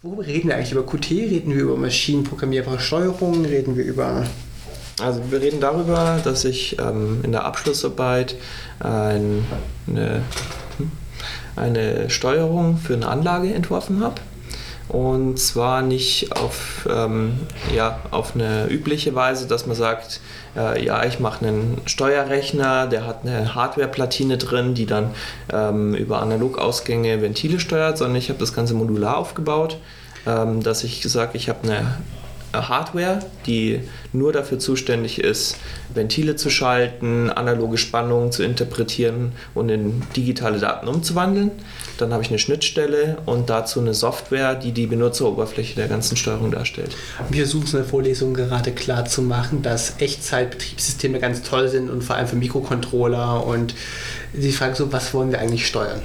Worüber reden wir eigentlich? Über Qt? Reden wir über maschinenprogrammierbare Steuerung? Reden wir über. Also wir reden darüber, dass ich ähm, in der Abschlussarbeit ein, eine, hm, eine Steuerung für eine Anlage entworfen habe. Und zwar nicht auf, ähm, ja, auf eine übliche Weise, dass man sagt, äh, ja, ich mache einen Steuerrechner, der hat eine Hardware-Platine drin, die dann ähm, über Analogausgänge Ventile steuert, sondern ich habe das Ganze modular aufgebaut, ähm, dass ich gesagt ich habe eine Hardware, die nur dafür zuständig ist, Ventile zu schalten, analoge Spannungen zu interpretieren und in digitale Daten umzuwandeln. Dann habe ich eine Schnittstelle und dazu eine Software, die die Benutzeroberfläche der ganzen Steuerung darstellt. Wir versuchen es in der Vorlesung gerade klar zu machen, dass Echtzeitbetriebssysteme ganz toll sind und vor allem für Mikrocontroller und die Frage so, was wollen wir eigentlich steuern?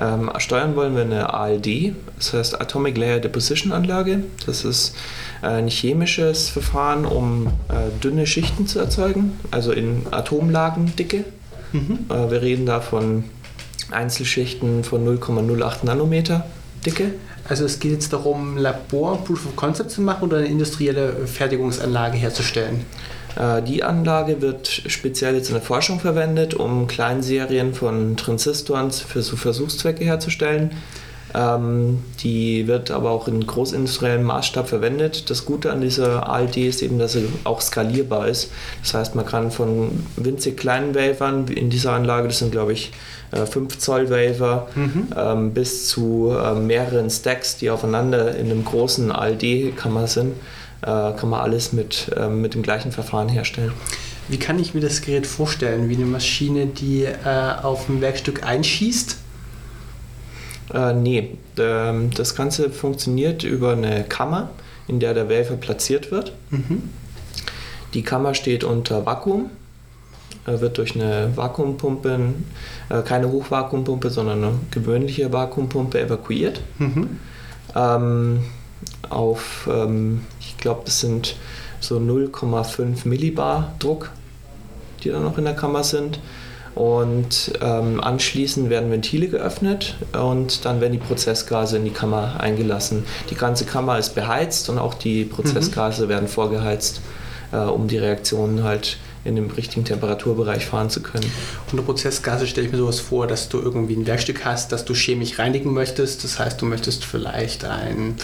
Ähm, steuern wollen wir eine ALD, das heißt Atomic Layer Deposition Anlage. Das ist äh, ein chemisches Verfahren, um äh, dünne Schichten zu erzeugen, also in Atomlagendicke. Mhm. Äh, wir reden da von Einzelschichten von 0,08 Nanometer Dicke. Also es geht jetzt darum, Labor Proof of Concept zu machen oder eine industrielle Fertigungsanlage herzustellen? Äh, die Anlage wird speziell jetzt in der Forschung verwendet, um Kleinserien von Transistoren für Versuchszwecke herzustellen. Ähm, die wird aber auch in großindustriellem Maßstab verwendet. Das Gute an dieser ALD ist eben, dass sie auch skalierbar ist. Das heißt, man kann von winzig kleinen Wafern in dieser Anlage, das sind glaube ich 5 äh, Zoll Wafer, mhm. ähm, bis zu äh, mehreren Stacks, die aufeinander in einem großen ALD-Kammer sind, äh, kann man alles mit, äh, mit dem gleichen Verfahren herstellen. Wie kann ich mir das Gerät vorstellen? Wie eine Maschine, die äh, auf ein Werkstück einschießt? Äh, nee, ähm, das Ganze funktioniert über eine Kammer, in der der Wafer platziert wird. Mhm. Die Kammer steht unter Vakuum, äh, wird durch eine Vakuumpumpe, äh, keine Hochvakuumpumpe, sondern eine gewöhnliche Vakuumpumpe evakuiert. Mhm. Ähm, auf, ähm, ich glaube, das sind so 0,5 Millibar Druck, die da noch in der Kammer sind. Und ähm, anschließend werden Ventile geöffnet und dann werden die Prozessgase in die Kammer eingelassen. Die ganze Kammer ist beheizt und auch die Prozessgase mhm. werden vorgeheizt, äh, um die Reaktionen halt in dem richtigen Temperaturbereich fahren zu können. Unter Prozessgase stelle ich mir sowas vor, dass du irgendwie ein Werkstück hast, das du chemisch reinigen möchtest. Das heißt, du möchtest vielleicht ein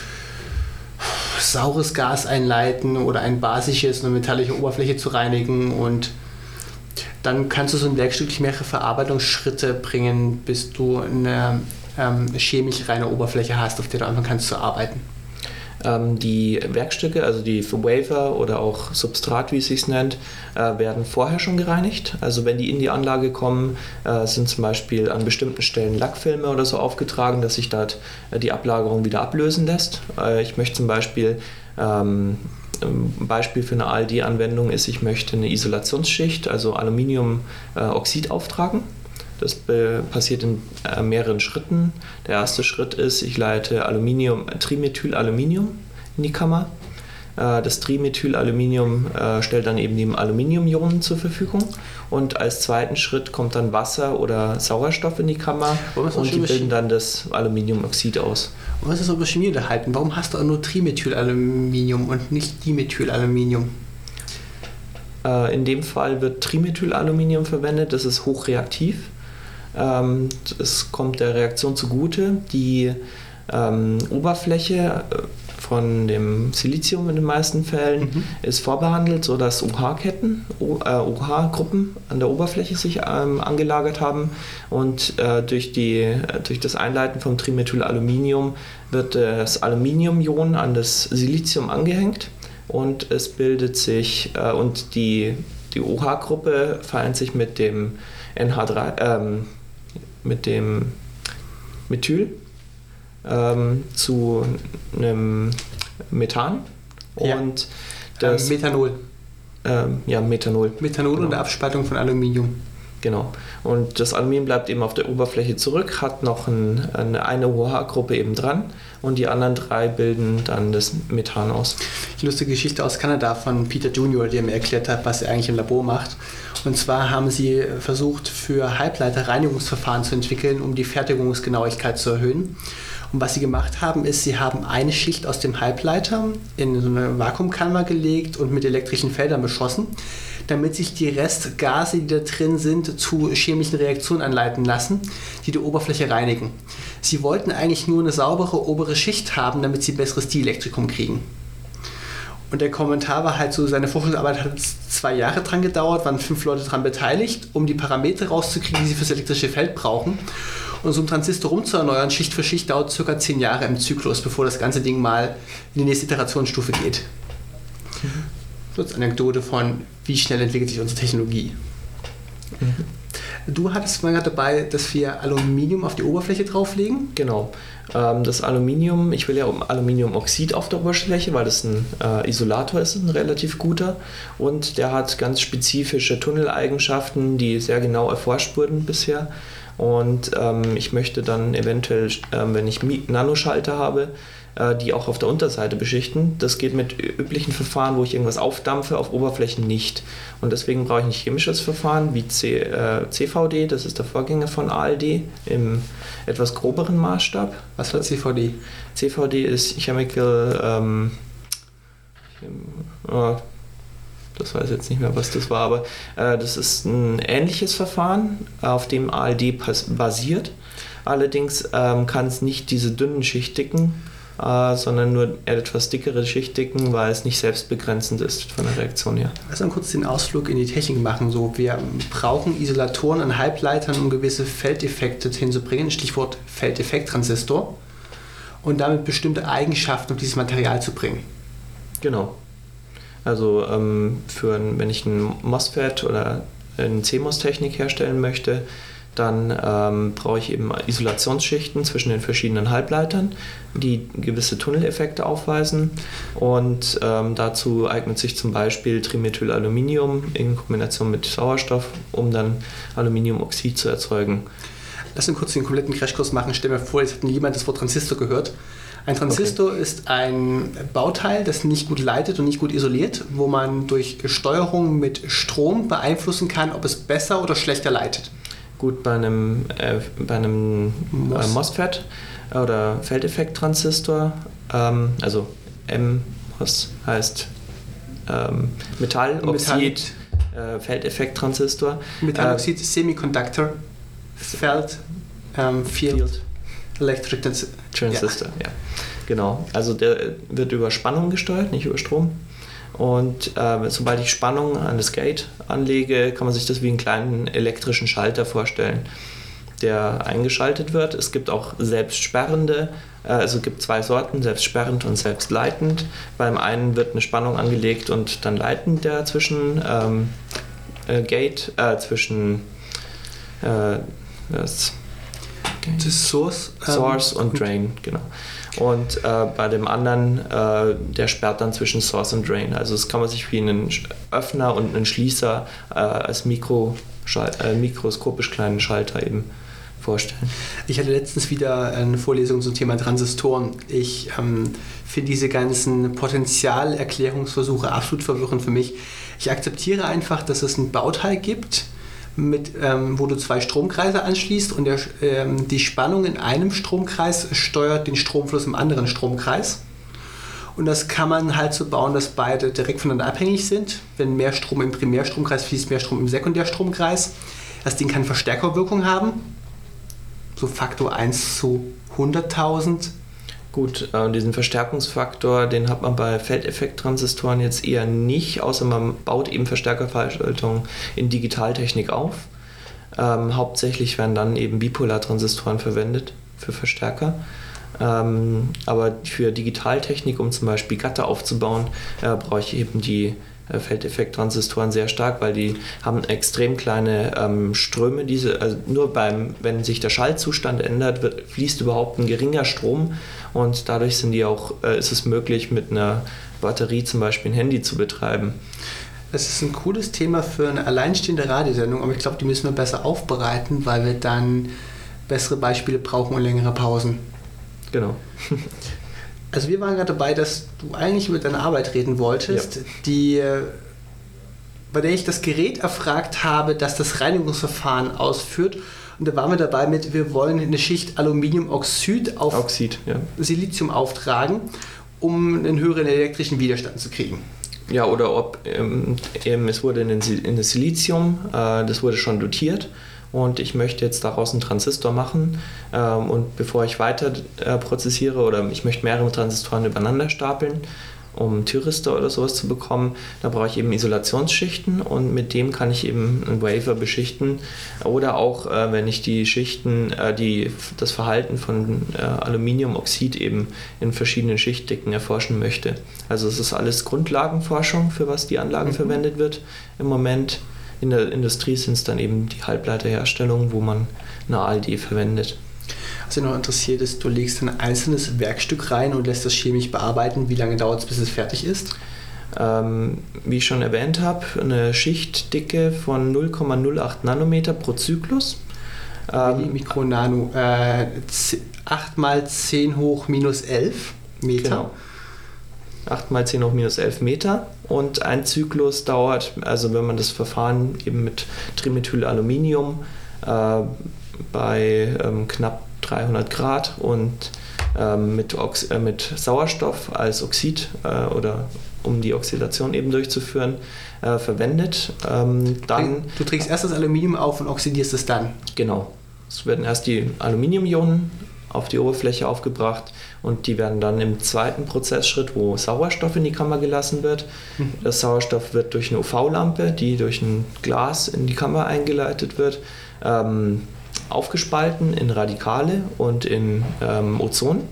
saures Gas einleiten oder ein basisches, eine metallische Oberfläche zu reinigen und dann kannst du so ein Werkstück mehrere Verarbeitungsschritte bringen, bis du eine ähm, chemisch reine Oberfläche hast, auf der du anfangen kannst zu arbeiten. Ähm, die Werkstücke, also die Wafer oder auch Substrat, wie es sich nennt, äh, werden vorher schon gereinigt. Also wenn die in die Anlage kommen, äh, sind zum Beispiel an bestimmten Stellen Lackfilme oder so aufgetragen, dass sich dort äh, die Ablagerung wieder ablösen lässt. Ich möchte zum Beispiel ähm, ein Beispiel für eine ALD-Anwendung ist, ich möchte eine Isolationsschicht, also Aluminiumoxid auftragen. Das passiert in äh, mehreren Schritten. Der erste Schritt ist, ich leite Aluminium, Trimethylaluminium in die Kammer. Äh, das Trimethylaluminium äh, stellt dann eben die Aluminiumionen zur Verfügung. Und als zweiten Schritt kommt dann Wasser oder Sauerstoff in die Kammer und die bilden dann das Aluminiumoxid aus. Und was ist aber Chemie unterhalten? Warum hast du auch nur Trimethylaluminium und nicht Dimethylaluminium? In dem Fall wird Trimethylaluminium verwendet, das ist hochreaktiv. Ähm, es kommt der Reaktion zugute. Die ähm, Oberfläche äh, von dem Silizium in den meisten Fällen mhm. ist vorbehandelt, sodass OH-Ketten, OH-Gruppen äh, an der Oberfläche sich ähm, angelagert haben. Und äh, durch, die, durch das Einleiten vom Trimethylaluminium wird das Aluminiumion an das Silizium angehängt. Und es bildet sich äh, und die, die OH-Gruppe vereint sich mit dem NH3, ähm, mit dem Methyl ähm, zu einem Methan und ja. das ähm, Methanol. Ähm, ja, Methanol. Methanol genau. und der Abspaltung von Aluminium. Genau. Und das Aluminium bleibt eben auf der Oberfläche zurück, hat noch ein, eine, eine OH-Gruppe eben dran und die anderen drei bilden dann das Methan aus. Die lustige Geschichte aus Kanada von Peter Junior, der mir erklärt hat, was er eigentlich im Labor macht. Und zwar haben sie versucht, für Halbleiter Reinigungsverfahren zu entwickeln, um die Fertigungsgenauigkeit zu erhöhen. Und was sie gemacht haben, ist, sie haben eine Schicht aus dem Halbleiter in so eine Vakuumkammer gelegt und mit elektrischen Feldern beschossen, damit sich die Restgase, die da drin sind, zu chemischen Reaktionen anleiten lassen, die die Oberfläche reinigen. Sie wollten eigentlich nur eine saubere obere Schicht haben, damit sie besseres Dielektrikum kriegen. Und der Kommentar war halt so, seine Forschungsarbeit hat zwei Jahre dran gedauert, waren fünf Leute dran beteiligt, um die Parameter rauszukriegen, die sie fürs elektrische Feld brauchen. Und so ein Transistor rumzuerneuern, Schicht für Schicht, dauert circa zehn Jahre im Zyklus, bevor das ganze Ding mal in die nächste Iterationsstufe geht. Mhm. So als Anekdote von, wie schnell entwickelt sich unsere Technologie. Mhm. Du hattest mal dabei, dass wir Aluminium auf die Oberfläche drauflegen. Genau. Ähm, das Aluminium, ich will ja Aluminiumoxid auf der Oberfläche, weil das ein äh, Isolator ist, ein relativ guter. Und der hat ganz spezifische Tunneleigenschaften, die sehr genau erforscht wurden bisher. Und ähm, ich möchte dann eventuell, ähm, wenn ich Nanoschalter habe, äh, die auch auf der Unterseite beschichten. Das geht mit üblichen Verfahren, wo ich irgendwas aufdampfe, auf Oberflächen nicht. Und deswegen brauche ich ein chemisches Verfahren wie C, äh, CVD, das ist der Vorgänger von ALD im etwas groberen Maßstab. Was war CVD? CVD ist Chemical. Ähm, oh, das weiß ich jetzt nicht mehr, was das war, aber äh, das ist ein ähnliches Verfahren, auf dem ALD basiert. Allerdings ähm, kann es nicht diese dünnen Schichtigen äh, sondern nur etwas dickere Schichtigen, weil es nicht selbstbegrenzend ist von der Reaktion her. Lass mal kurz den Ausflug in die Technik machen. So, wir brauchen Isolatoren an Halbleitern, um gewisse Feldeffekte hinzubringen, Stichwort Feldeffekttransistor, und damit bestimmte Eigenschaften auf dieses Material zu bringen. Genau. Also ähm, für ein, wenn ich ein MOSFET oder eine CMOS-Technik herstellen möchte, dann ähm, brauche ich eben Isolationsschichten zwischen den verschiedenen Halbleitern, die gewisse Tunneleffekte aufweisen. Und ähm, dazu eignet sich zum Beispiel Trimethylaluminium in Kombination mit Sauerstoff, um dann Aluminiumoxid zu erzeugen. Lass uns kurz den kompletten Crashkurs machen. Stell mir vor, jetzt hat niemand das Wort Transistor gehört. Ein Transistor okay. ist ein Bauteil, das nicht gut leitet und nicht gut isoliert, wo man durch Steuerung mit Strom beeinflussen kann, ob es besser oder schlechter leitet. Gut, bei einem, äh, bei einem Mos. äh, MOSFET oder Feldeffekttransistor, ähm, also MOS heißt ähm, Metalloxid äh, Feldeffekttransistor. Metalloxid äh, Semiconductor Feld ähm, Field, Field, Electric Transistor. Ja. ja. Genau, also der wird über Spannung gesteuert, nicht über Strom. Und äh, sobald ich Spannung an das Gate anlege, kann man sich das wie einen kleinen elektrischen Schalter vorstellen, der eingeschaltet wird. Es gibt auch selbstsperrende, äh, also es gibt zwei Sorten, selbstsperrend und selbstleitend. Beim einen wird eine Spannung angelegt und dann leitend der zwischen ähm, äh, Gate, äh, zwischen äh, das, das Source, Source ähm, und Drain, genau. Und äh, bei dem anderen, äh, der sperrt dann zwischen Source und Drain. Also das kann man sich wie einen Öffner und einen Schließer äh, als Mikro äh, mikroskopisch kleinen Schalter eben vorstellen. Ich hatte letztens wieder eine Vorlesung zum Thema Transistoren. Ich ähm, finde diese ganzen Potentialerklärungsversuche absolut verwirrend für mich. Ich akzeptiere einfach, dass es ein Bauteil gibt, mit, ähm, wo du zwei Stromkreise anschließt und der, ähm, die Spannung in einem Stromkreis steuert den Stromfluss im anderen Stromkreis. Und das kann man halt so bauen, dass beide direkt voneinander abhängig sind. Wenn mehr Strom im Primärstromkreis fließt, mehr Strom im Sekundärstromkreis. Das Ding kann Verstärkerwirkung haben. So Faktor 1 zu 100.000 Gut, äh, diesen Verstärkungsfaktor, den hat man bei Feldeffekttransistoren jetzt eher nicht, außer man baut eben Verstärkerverschaltungen in Digitaltechnik auf. Ähm, hauptsächlich werden dann eben Bipolartransistoren verwendet für Verstärker. Ähm, aber für Digitaltechnik, um zum Beispiel Gatter aufzubauen, äh, brauche ich eben die Feldeffekttransistoren sehr stark, weil die haben extrem kleine ähm, Ströme. Diese, also nur beim, wenn sich der Schaltzustand ändert, wird, fließt überhaupt ein geringer Strom und dadurch sind die auch, äh, ist es möglich, mit einer Batterie zum Beispiel ein Handy zu betreiben. Das ist ein cooles Thema für eine alleinstehende Radiosendung, aber ich glaube, die müssen wir besser aufbereiten, weil wir dann bessere Beispiele brauchen und längere Pausen. Genau. also wir waren gerade dabei, dass du eigentlich über deine Arbeit reden wolltest, ja. die, äh, bei der ich das Gerät erfragt habe, das das Reinigungsverfahren ausführt Und da waren wir dabei mit, wir wollen eine Schicht Aluminiumoxid auf Oxid, ja. Silizium auftragen, um einen höheren elektrischen Widerstand zu kriegen. Ja, oder ob ähm, eben, es wurde in das Silizium, äh, das wurde schon dotiert und ich möchte jetzt daraus einen Transistor machen ähm, und bevor ich weiter äh, prozessiere oder ich möchte mehrere Transistoren übereinander stapeln, um Thyristor oder sowas zu bekommen, da brauche ich eben Isolationsschichten und mit dem kann ich eben einen Wafer beschichten oder auch, äh, wenn ich die Schichten, äh, die, das Verhalten von äh, Aluminiumoxid eben in verschiedenen Schichtdicken erforschen möchte. Also es ist alles Grundlagenforschung, für was die Anlage mhm. verwendet wird im Moment. In der Industrie sind es dann eben die Halbleiterherstellung, wo man eine ALD verwendet. Was mich noch interessiert ist, du legst ein einzelnes Werkstück rein und lässt das chemisch bearbeiten. Wie lange dauert es, bis es fertig ist? Ähm, wie ich schon erwähnt habe, eine Schichtdicke von 0,08 Nanometer pro Zyklus. Ähm, Mikronano, äh, 8 mal 10 hoch minus 11 Meter. Genau. 8 mal 10 hoch minus 11 Meter. Und ein Zyklus dauert, also wenn man das Verfahren eben mit Trimethylaluminium äh, bei ähm, knapp 300 Grad und ähm, mit, Ox äh, mit Sauerstoff als Oxid äh, oder um die Oxidation eben durchzuführen, äh, verwendet. Ähm, dann, du trägst erst das Aluminium auf und oxidierst es dann. Genau. Es werden erst die Aluminiumionen auf die Oberfläche aufgebracht und die werden dann im zweiten Prozessschritt, wo Sauerstoff in die Kammer gelassen wird. Mhm. Das Sauerstoff wird durch eine UV-Lampe, die durch ein Glas in die Kammer eingeleitet wird, ähm, aufgespalten in Radikale und in ähm, Ozon.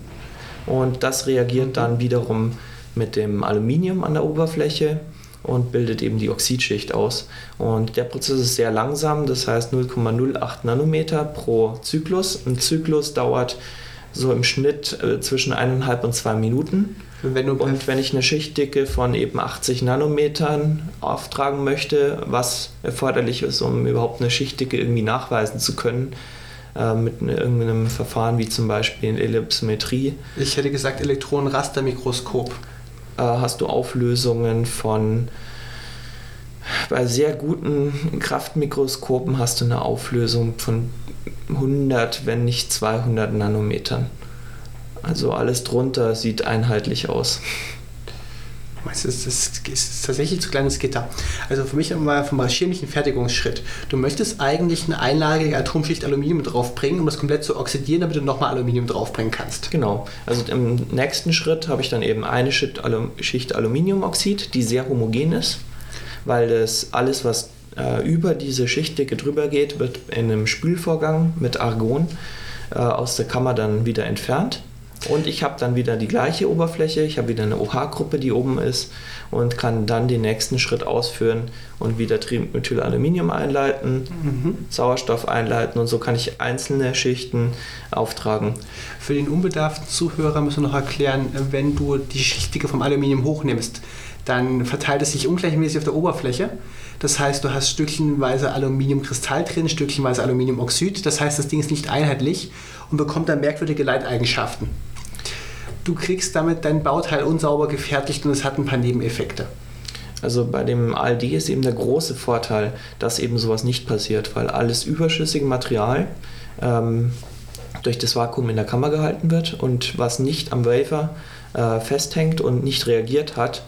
Und das reagiert dann wiederum mit dem Aluminium an der Oberfläche und bildet eben die Oxidschicht aus. Und der Prozess ist sehr langsam, das heißt 0,08 Nanometer pro Zyklus. Ein Zyklus dauert so im Schnitt äh, zwischen eineinhalb und zwei Minuten. Wenn und wenn ich eine Schichtdicke von eben 80 Nanometern auftragen möchte, was erforderlich ist, um überhaupt eine Schichtdicke irgendwie nachweisen zu können, äh, mit ne, irgendeinem Verfahren wie zum Beispiel in Ellipsometrie. Ich hätte gesagt Elektronenrastermikroskop. Äh, hast du Auflösungen von bei sehr guten Kraftmikroskopen hast du eine Auflösung von 100, wenn nicht 200 Nanometern. Also alles drunter sieht einheitlich aus. Das ist, das ist tatsächlich zu kleines Gitter. Also für mich mal vom chemischen Fertigungsschritt. Du möchtest eigentlich eine einlagige Atomschicht Aluminium draufbringen, um das komplett zu oxidieren, damit du nochmal Aluminium draufbringen kannst. Genau. Also im nächsten Schritt habe ich dann eben eine Schicht, Aluminiumoxid, die sehr homogen ist, weil das alles, was äh, über diese Schichtdicke drüber geht, wird in einem Spülvorgang mit Argon äh, aus der Kammer dann wieder entfernt. Und ich habe dann wieder die gleiche Oberfläche, ich habe wieder eine OH-Gruppe, die oben ist und kann dann den nächsten Schritt ausführen und wieder Trimethylaluminium einleiten, mhm. Sauerstoff einleiten und so kann ich einzelne Schichten auftragen. Für den unbedarften Zuhörer müssen wir noch erklären, wenn du die Schichtdicke vom Aluminium hochnimmst, dann verteilt es sich ungleichmäßig auf der Oberfläche. Das heißt, du hast stückchenweise Aluminiumkristall drin, stückchenweise Aluminiumoxid. Das heißt, das Ding ist nicht einheitlich und bekommt dann merkwürdige Leiteigenschaften. Du kriegst damit dein Bauteil unsauber gefertigt und es hat ein paar Nebeneffekte. Also bei dem ALD ist eben der große Vorteil, dass eben sowas nicht passiert, weil alles überschüssige Material ähm, durch das Vakuum in der Kammer gehalten wird und was nicht am Wafer äh, festhängt und nicht reagiert hat,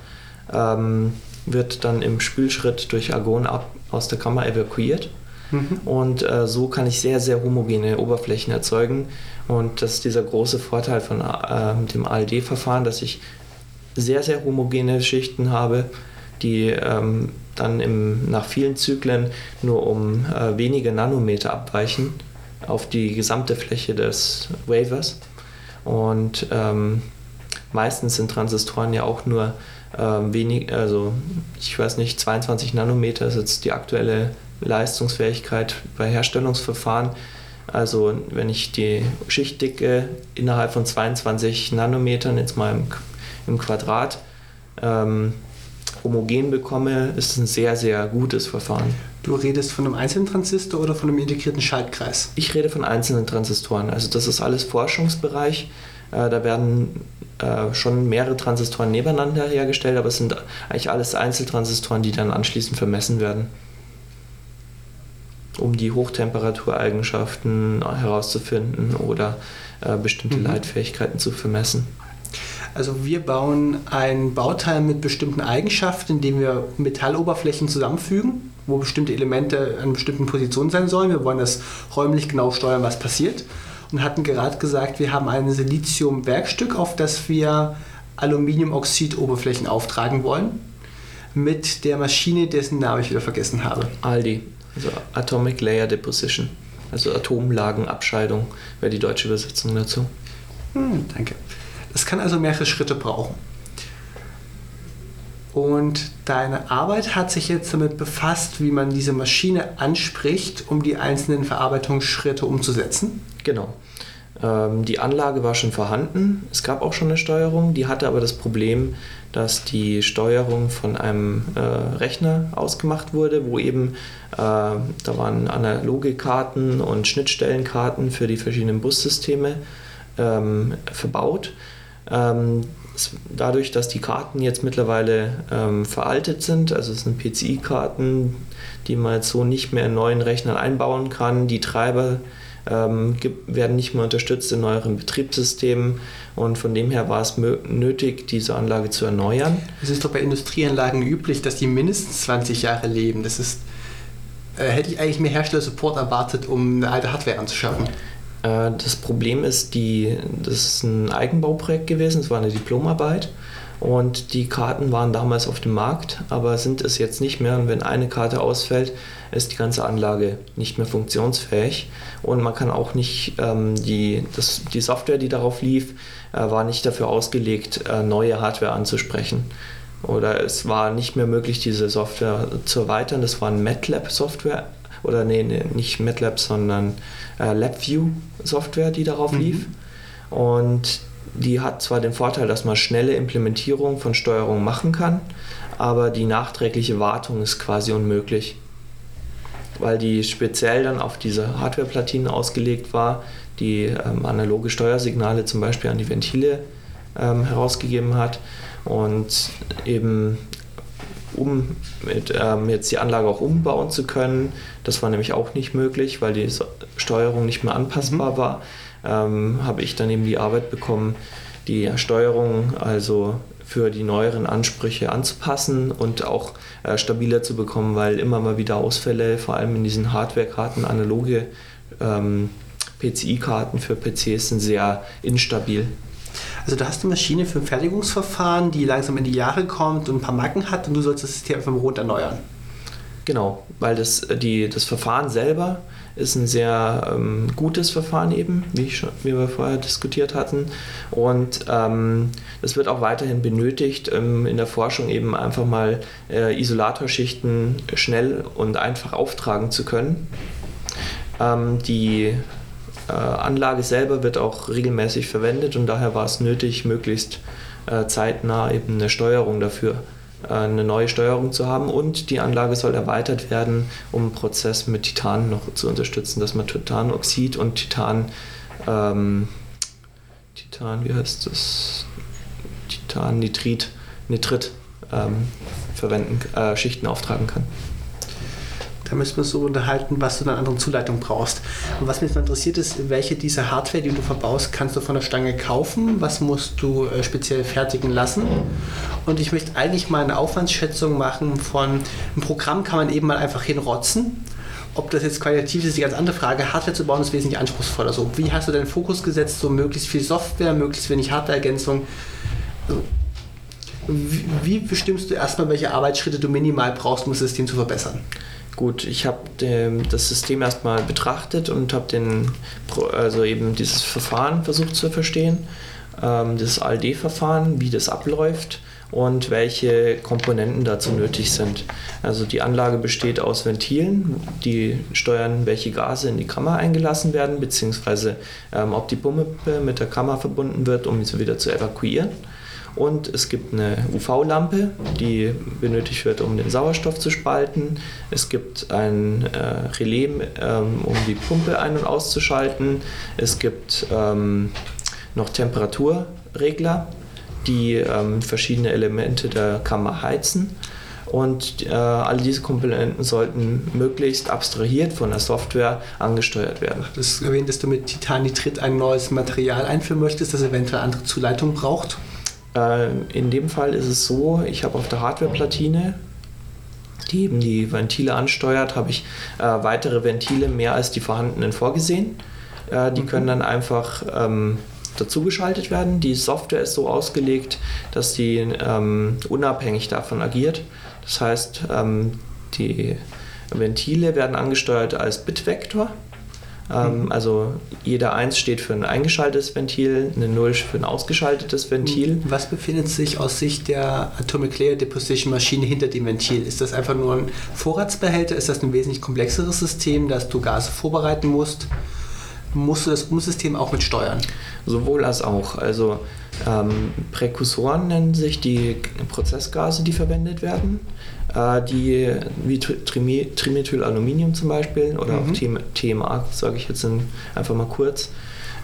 ähm, wird dann im Spülschritt durch Argon ab, aus der Kammer evakuiert. Mhm. Und äh, so kann ich sehr, sehr homogene Oberflächen erzeugen. Und das ist dieser große Vorteil von äh, dem ALD-Verfahren, dass ich sehr, sehr homogene Schichten habe, die ähm, dann im, nach vielen Zyklen nur um äh, wenige Nanometer abweichen auf die gesamte Fläche des Wavers. Und ähm, meistens sind Transistoren ja auch nur ähm, wenig, also ich weiß nicht, 22 Nanometer ist jetzt die aktuelle Leistungsfähigkeit bei Herstellungsverfahren. Also wenn ich die Schichtdicke innerhalb von 22 Nanometern jetzt mal im, im Quadrat ähm, homogen bekomme, ist es ein sehr, sehr gutes Verfahren. Du redest von einem einzelnen Transistor oder von einem integrierten Schaltkreis? Ich rede von einzelnen Transistoren. Also das ist alles Forschungsbereich. Äh, da werden äh, schon mehrere Transistoren nebeneinander hergestellt, aber es sind eigentlich alles Einzeltransistoren, die dann anschließend vermessen werden. um die Hochtemperatureigenschaften herauszufinden oder äh, bestimmte mhm. Leitfähigkeiten zu vermessen. Also wir bauen ein Bauteil mit bestimmten Eigenschaften, indem wir Metalloberflächen zusammenfügen, wo bestimmte Elemente an bestimmten Positionen sein sollen. Wir wollen das räumlich genau steuern, was passiert. Und hatten gerade gesagt, wir haben ein Silizium-Werkstück, auf das wir Aluminiumoxid-Oberflächen auftragen wollen. Mit der Maschine, dessen Namen ich wieder vergessen habe. ALDI, also Atomic Layer Deposition. Also Atomlagenabscheidung wäre die deutsche Übersetzung dazu. Hm, danke. Das kann also mehrere Schritte brauchen. Und deine Arbeit hat sich jetzt damit befasst, wie man diese Maschine anspricht, um die einzelnen Verarbeitungsschritte umzusetzen. Genau. Ähm, die Anlage war schon vorhanden. Es gab auch schon eine Steuerung. Die hatte aber das Problem, dass die Steuerung von einem äh, Rechner ausgemacht wurde, wo eben äh, da waren analoge Karten und Schnittstellenkarten für die verschiedenen Bussysteme ähm, verbaut. Ähm, dadurch, dass die Karten jetzt mittlerweile ähm, veraltet sind, also es sind PCI-Karten, die man jetzt so nicht mehr in neuen Rechnern einbauen kann, die Treiber ähm, werden nicht mehr unterstützt in neueren Betriebssystemen und von dem her war es nötig, diese Anlage zu erneuern. Es ist doch bei Industrieanlagen üblich, dass die mindestens 20 Jahre leben. Das ist, äh, hätte ich eigentlich mehr Hersteller-Support erwartet, um eine alte Hardware anzuschaffen. Äh, das Problem ist, die, das ist ein Eigenbauprojekt gewesen, es war eine Diplomarbeit und die Karten waren damals auf dem Markt, aber sind es jetzt nicht mehr. Und wenn eine Karte ausfällt, ist die ganze Anlage nicht mehr funktionsfähig. Und man kann auch nicht, ähm, die, das, die Software, die darauf lief, äh, war nicht dafür ausgelegt, äh, neue Hardware anzusprechen. Oder es war nicht mehr möglich, diese Software zu erweitern. Das war ein MATLAB-Software oder nee, nee, nicht MATLAB, sondern äh, LabVIEW-Software, die darauf mhm. lief. Und die hat zwar den Vorteil, dass man schnelle Implementierung von Steuerung machen kann, aber die nachträgliche Wartung ist quasi unmöglich, weil die speziell dann auf diese Hardware-Platinen ausgelegt war, die ähm, analoge Steuersignale zum Beispiel an die Ventile ähm, herausgegeben hat und eben um mit, ähm, jetzt die Anlage auch umbauen zu können. Das war nämlich auch nicht möglich, weil die Steuerung nicht mehr anpassbar mhm. war. Ähm, habe ich dann eben die Arbeit bekommen, die Steuerung also für die neueren Ansprüche anzupassen und auch äh, stabiler zu bekommen, weil immer mal wieder Ausfälle, vor allem in diesen Hardware-Karten, analoge ähm, PCI-Karten für PCs sind sehr instabil. Also du hast eine Maschine für ein Fertigungsverfahren, die langsam in die Jahre kommt und ein paar Macken hat und du sollst das System einfach mal rund erneuern. Genau, weil das, die, das Verfahren selber ist ein sehr ähm, gutes Verfahren eben, wie, schon, wie wir vorher diskutiert hatten. Und ähm, das wird auch weiterhin benötigt, ähm, in der Forschung eben einfach mal äh, Isolatorschichten schnell und einfach auftragen zu können. Ähm, die äh, Anlage selber wird auch regelmäßig verwendet und daher war es nötig, möglichst äh, zeitnah eben eine Steuerung dafür äh, eine neue Steuerung zu haben und die Anlage soll erweitert werden, um einen Prozess mit Titan noch zu unterstützen, dass man Titanoxid und Titan, ähm, Titan, wie heißt das? Titannitrit, Nitrit ähm, verwenden, äh, Schichten auftragen kann. Da müssen wir so unterhalten, was du in einer anderen Zuleitung brauchst. Und was mich interessiert ist, welche dieser Hardware, die du verbaust, kannst du von der Stange kaufen? Was musst du äh, speziell fertigen lassen? Und ich möchte eigentlich mal eine Aufwandsschätzung machen von, ein Programm kann man eben mal einfach hinrotzen. Ob das jetzt qualitativ ist, ist die ganz andere Frage. Hardware zu bauen ist wesentlich anspruchsvoller. So, wie hast du deinen Fokus gesetzt? So möglichst viel Software, möglichst wenig Hardware-Ergänzung. Also, wie bestimmst du erstmal, welche Arbeitsschritte du minimal brauchst, um das System zu verbessern? Gut, ich habe das System erstmal betrachtet und habe den, also eben dieses Verfahren versucht zu verstehen, ähm, das ALD-Verfahren, wie das abläuft und welche Komponenten dazu nötig sind. Also die Anlage besteht aus Ventilen, die steuern, welche Gase in die Kammer eingelassen werden, beziehungsweise ähm, ob die Pumpe mit der Kammer verbunden wird, um sie wieder zu evakuieren. Und es gibt eine UV-Lampe, die benötigt wird, um den Sauerstoff zu spalten. Es gibt ein äh, Relais, ähm, um die Pumpe ein- und auszuschalten. Es gibt ähm, noch Temperaturregler, die ähm, verschiedene Elemente der Kammer heizen. und äh, all diese Komponenten sollten möglichst abstrahiert von der Software angesteuert werden. Das erwähnt, dass du mit Titannitrit ein neues Material einführen möchtest, das eventuell andere Zuleitungen braucht. Äh, in dem Fall ist es so, ich habe auf der Hardware-Platine die eben die Ventile ansteuert, habe ich äh, weitere Ventile mehr als die vorhandenen vorgesehen. Äh, die mhm. können dann einfach ähm, dazugeschaltet werden. Die Software ist so ausgelegt, dass sie ähm, unabhängig davon agiert. Das heißt, ähm, die Ventile werden angesteuert als Bitvektor. Ähm, mhm. Also jeder 1 steht für ein eingeschaltetes Ventil, eine 0 für ein ausgeschaltetes Ventil. Was befindet sich aus Sicht der Atomic Layer Deposition Maschine hinter dem Ventil? Ist das einfach nur ein Vorratsbehälter? Ist das ein wesentlich komplexeres System, dass du Gase vorbereiten musst? Musst du das Umsystem auch mit steuern? Sowohl als auch. Also ähm, Präkursoren nennen sich die Prozessgase, die verwendet werden, die wie Trimethylaluminium zum Beispiel oder mhm. auch TMA, sage ich jetzt in, einfach mal kurz,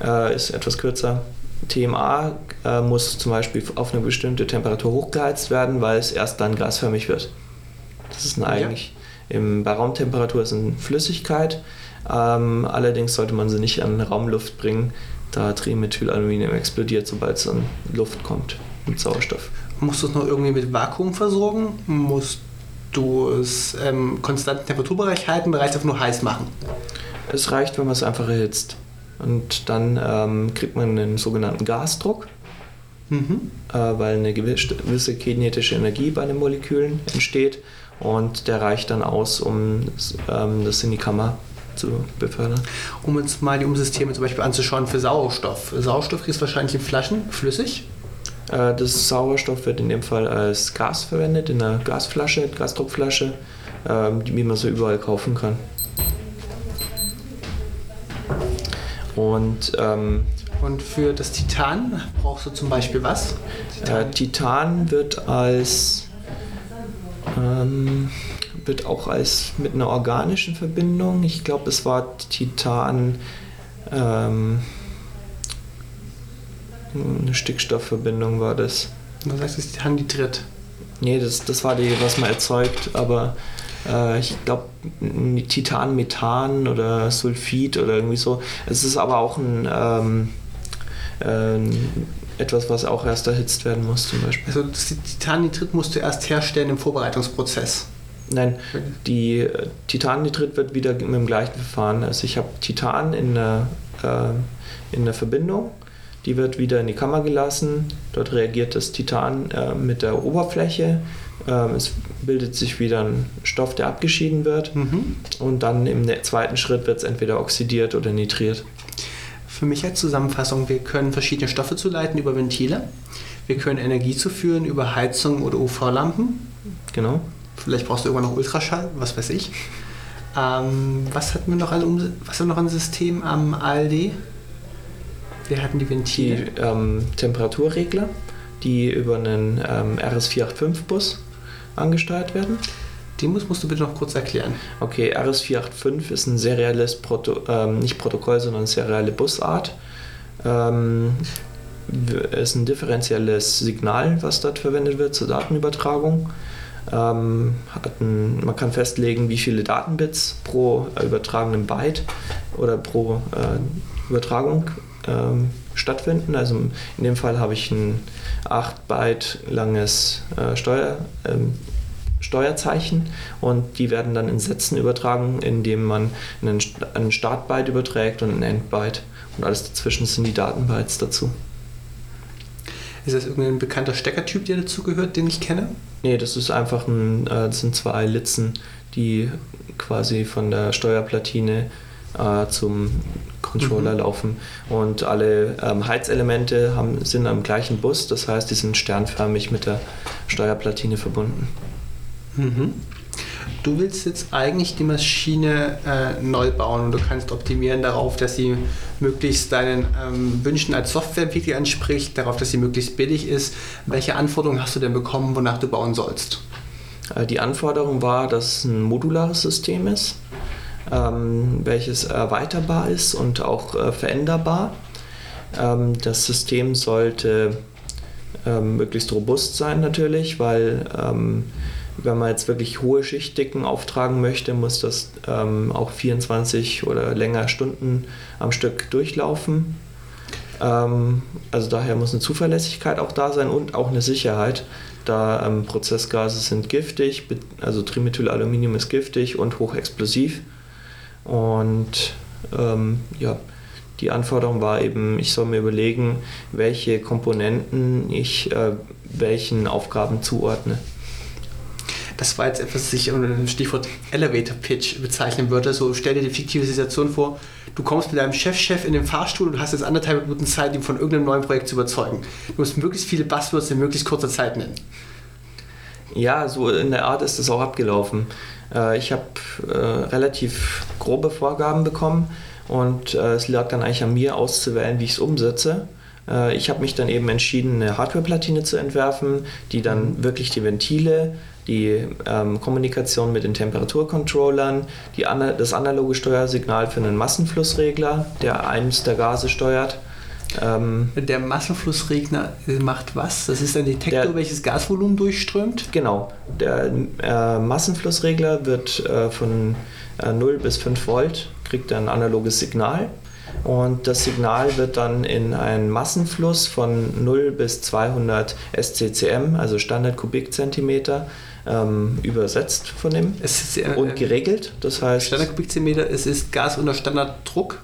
äh, ist etwas kürzer. TMA äh, muss zum Beispiel auf eine bestimmte Temperatur hochgeheizt werden, weil es erst dann gasförmig wird. Das ist eigentlich ja. im, bei Raumtemperatur ist eine Flüssigkeit. Ähm, allerdings sollte man sie nicht an Raumluft bringen, da Trimethylaluminium explodiert, sobald es an Luft kommt mit Sauerstoff. Musst du es noch irgendwie mit Vakuum versorgen? Musst du es im ähm, konstanten Temperaturbereich halten? Reicht einfach nur heiß machen? Es reicht, wenn man es einfach erhitzt. Und dann ähm, kriegt man einen sogenannten Gasdruck, mhm. äh, weil eine gewisse kinetische Energie bei den Molekülen entsteht. Und der reicht dann aus, um ähm, das in die Kammer zu befördern. Um uns mal die Umsysteme zum Beispiel anzuschauen für Sauerstoff. Sauerstoff ist wahrscheinlich in Flaschen flüssig. Äh, das Sauerstoff wird in dem Fall als Gas verwendet, in einer Gasflasche, Gasdruckflasche, ähm, wie man so überall kaufen kann. Und, ähm, Und für das Titan brauchst du zum Beispiel was? Titan, äh, Titan wird als ähm, wird auch als mit einer organischen Verbindung. Ich glaube, es war Titan. Ähm, eine Stickstoffverbindung war das. Du sagst, es ist Titannitrit. Nee, das, das war die, was man erzeugt, aber äh, ich glaube Titanmethan oder Sulfid oder irgendwie so. Es ist aber auch ein ähm, äh, etwas, was auch erst erhitzt werden muss zum Beispiel. Also das Titannitrit musst du erst herstellen im Vorbereitungsprozess. Nein, die äh, Titannitrit wird wieder mit dem gleichen Verfahren. Also ich habe Titan in der, äh, in der Verbindung, die wird wieder in die Kammer gelassen. Dort reagiert das Titan äh, mit der Oberfläche. Ähm, es bildet sich wieder ein Stoff, der abgeschieden wird. Mhm. Und dann im ne-, zweiten Schritt wird es entweder oxidiert oder nitriert. Für mich als Zusammenfassung, wir können verschiedene Stoffe zuleiten über Ventile. Wir können Energie zuführen über Heizung oder UV-Lampen. Genau. Vielleicht brauchst du irgendwann noch Ultraschall, was weiß ich. Ähm, was hatten wir noch an, was haben wir noch an System am ALD? Wir hatten die Ventile. Die ähm, Temperaturregler, die über einen ähm, RS485-Bus angesteuert werden. Die muss, musst du bitte noch kurz erklären. Okay, RS485 ist ein serielles, Proto, ähm, nicht Protokoll, sondern serielle Busart. Ähm, ist ein differenzielles Signal, was dort verwendet wird zur Datenübertragung. Ähm, ein, man kann festlegen, wie viele Datenbits pro äh, übertragenen Byte oder pro äh, Übertragung ähm, stattfinden. Also in dem Fall habe ich ein 8 Byte langes äh, Steuer, ähm, Steuerzeichen und die werden dann in Sätzen übertragen, indem man einen, einen Startbyte überträgt und ein Endbyte und alles dazwischen sind die Datenbytes dazu. Ist das irgendein bekannter Steckertyp, der dazugehört, den ich kenne? Nee, das ist einfach ein, äh, das sind zwei Litzen, die quasi von der Steuerplatine äh, zum Controller mhm. laufen. Und alle ähm, Heizelemente haben, sind am gleichen Bus, das heißt, die sind sternförmig mit der Steuerplatine verbunden. Mhm du willst jetzt eigentlich die Maschine äh, neu bauen und du kannst optimieren darauf, dass sie möglichst deinen ähm, Wünschen als Softwareentwickler entspricht, darauf, dass sie möglichst billig ist. Welche Anforderungen hast du denn bekommen, wonach du bauen sollst? Äh, die Anforderung war, dass es ein modulares System ist, ähm, welches erweiterbar ist und auch äh, veränderbar. Ähm, das System sollte ähm, möglichst robust sein natürlich, weil ähm, wenn man jetzt wirklich hohe Schichtdicken auftragen möchte, muss das ähm, auch 24 oder länger Stunden am Stück durchlaufen. Ähm, also daher muss eine Zuverlässigkeit auch da sein und auch eine Sicherheit, da Prozessgase sind giftig, also Trimethylaluminium ist giftig und hochexplosiv. Und ähm, ja, die Anforderung war eben, ich soll mir überlegen, welche Komponenten ich äh, welchen Aufgaben zuordne. Das war jetzt etwas, was ich unter dem Stichwort Elevator Pitch bezeichnen würde. So stell dir die fiktive Situation vor, du kommst mit deinem Chefchef -Chef in den Fahrstuhl und hast jetzt anderthalb Minuten Zeit, ihn von irgendeinem neuen Projekt zu überzeugen. Du musst möglichst viele Buzzwords in möglichst kurzer Zeit nennen. Ja, so in der Art ist es auch abgelaufen. Äh, ich habe äh, relativ grobe Vorgaben bekommen und äh, es lag dann eigentlich an mir auszuwählen, wie ich es umsetze. Äh, ich habe mich dann eben entschieden, eine Hardware-Platine zu entwerfen, die dann mhm. wirklich die Ventile, die ähm, Kommunikation mit den Temperaturcontrollern, die, das analoge Steuersignal für einen Massenflussregler, der eins der Gase steuert. Ähm, der Massenflussregler macht was? Das ist ein Detektor, der, welches Gasvolumen durchströmt? Genau. Der äh, Massenflussregler wird äh, von äh, 0 bis 5 Volt, kriegt ein analoges Signal und das Signal wird dann in einen Massenfluss von 0 bis 200 SCCM, also Standard Kubikzentimeter, ähm, übersetzt von dem ist, äh, und geregelt. Das heißt, Standard Kubikzentimeter, es ist Gas unter Standarddruck.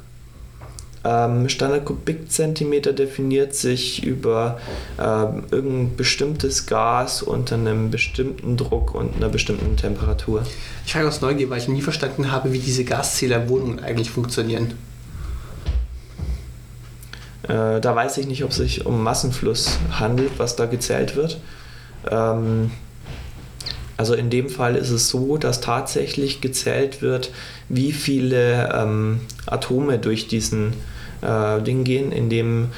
Ähm, Standard Kubikzentimeter definiert sich über ähm, irgendein bestimmtes Gas unter einem bestimmten Druck und einer bestimmten Temperatur. Ich frage aus Neugier, weil ich nie verstanden habe, wie diese Gaszählerwohnungen eigentlich funktionieren. Äh, da weiß ich nicht, ob es sich um Massenfluss handelt, was da gezählt wird. Ähm, also in dem Fall ist es so, dass tatsächlich gezählt wird, wie viele ähm, Atome durch diesen äh, Ding gehen, in dem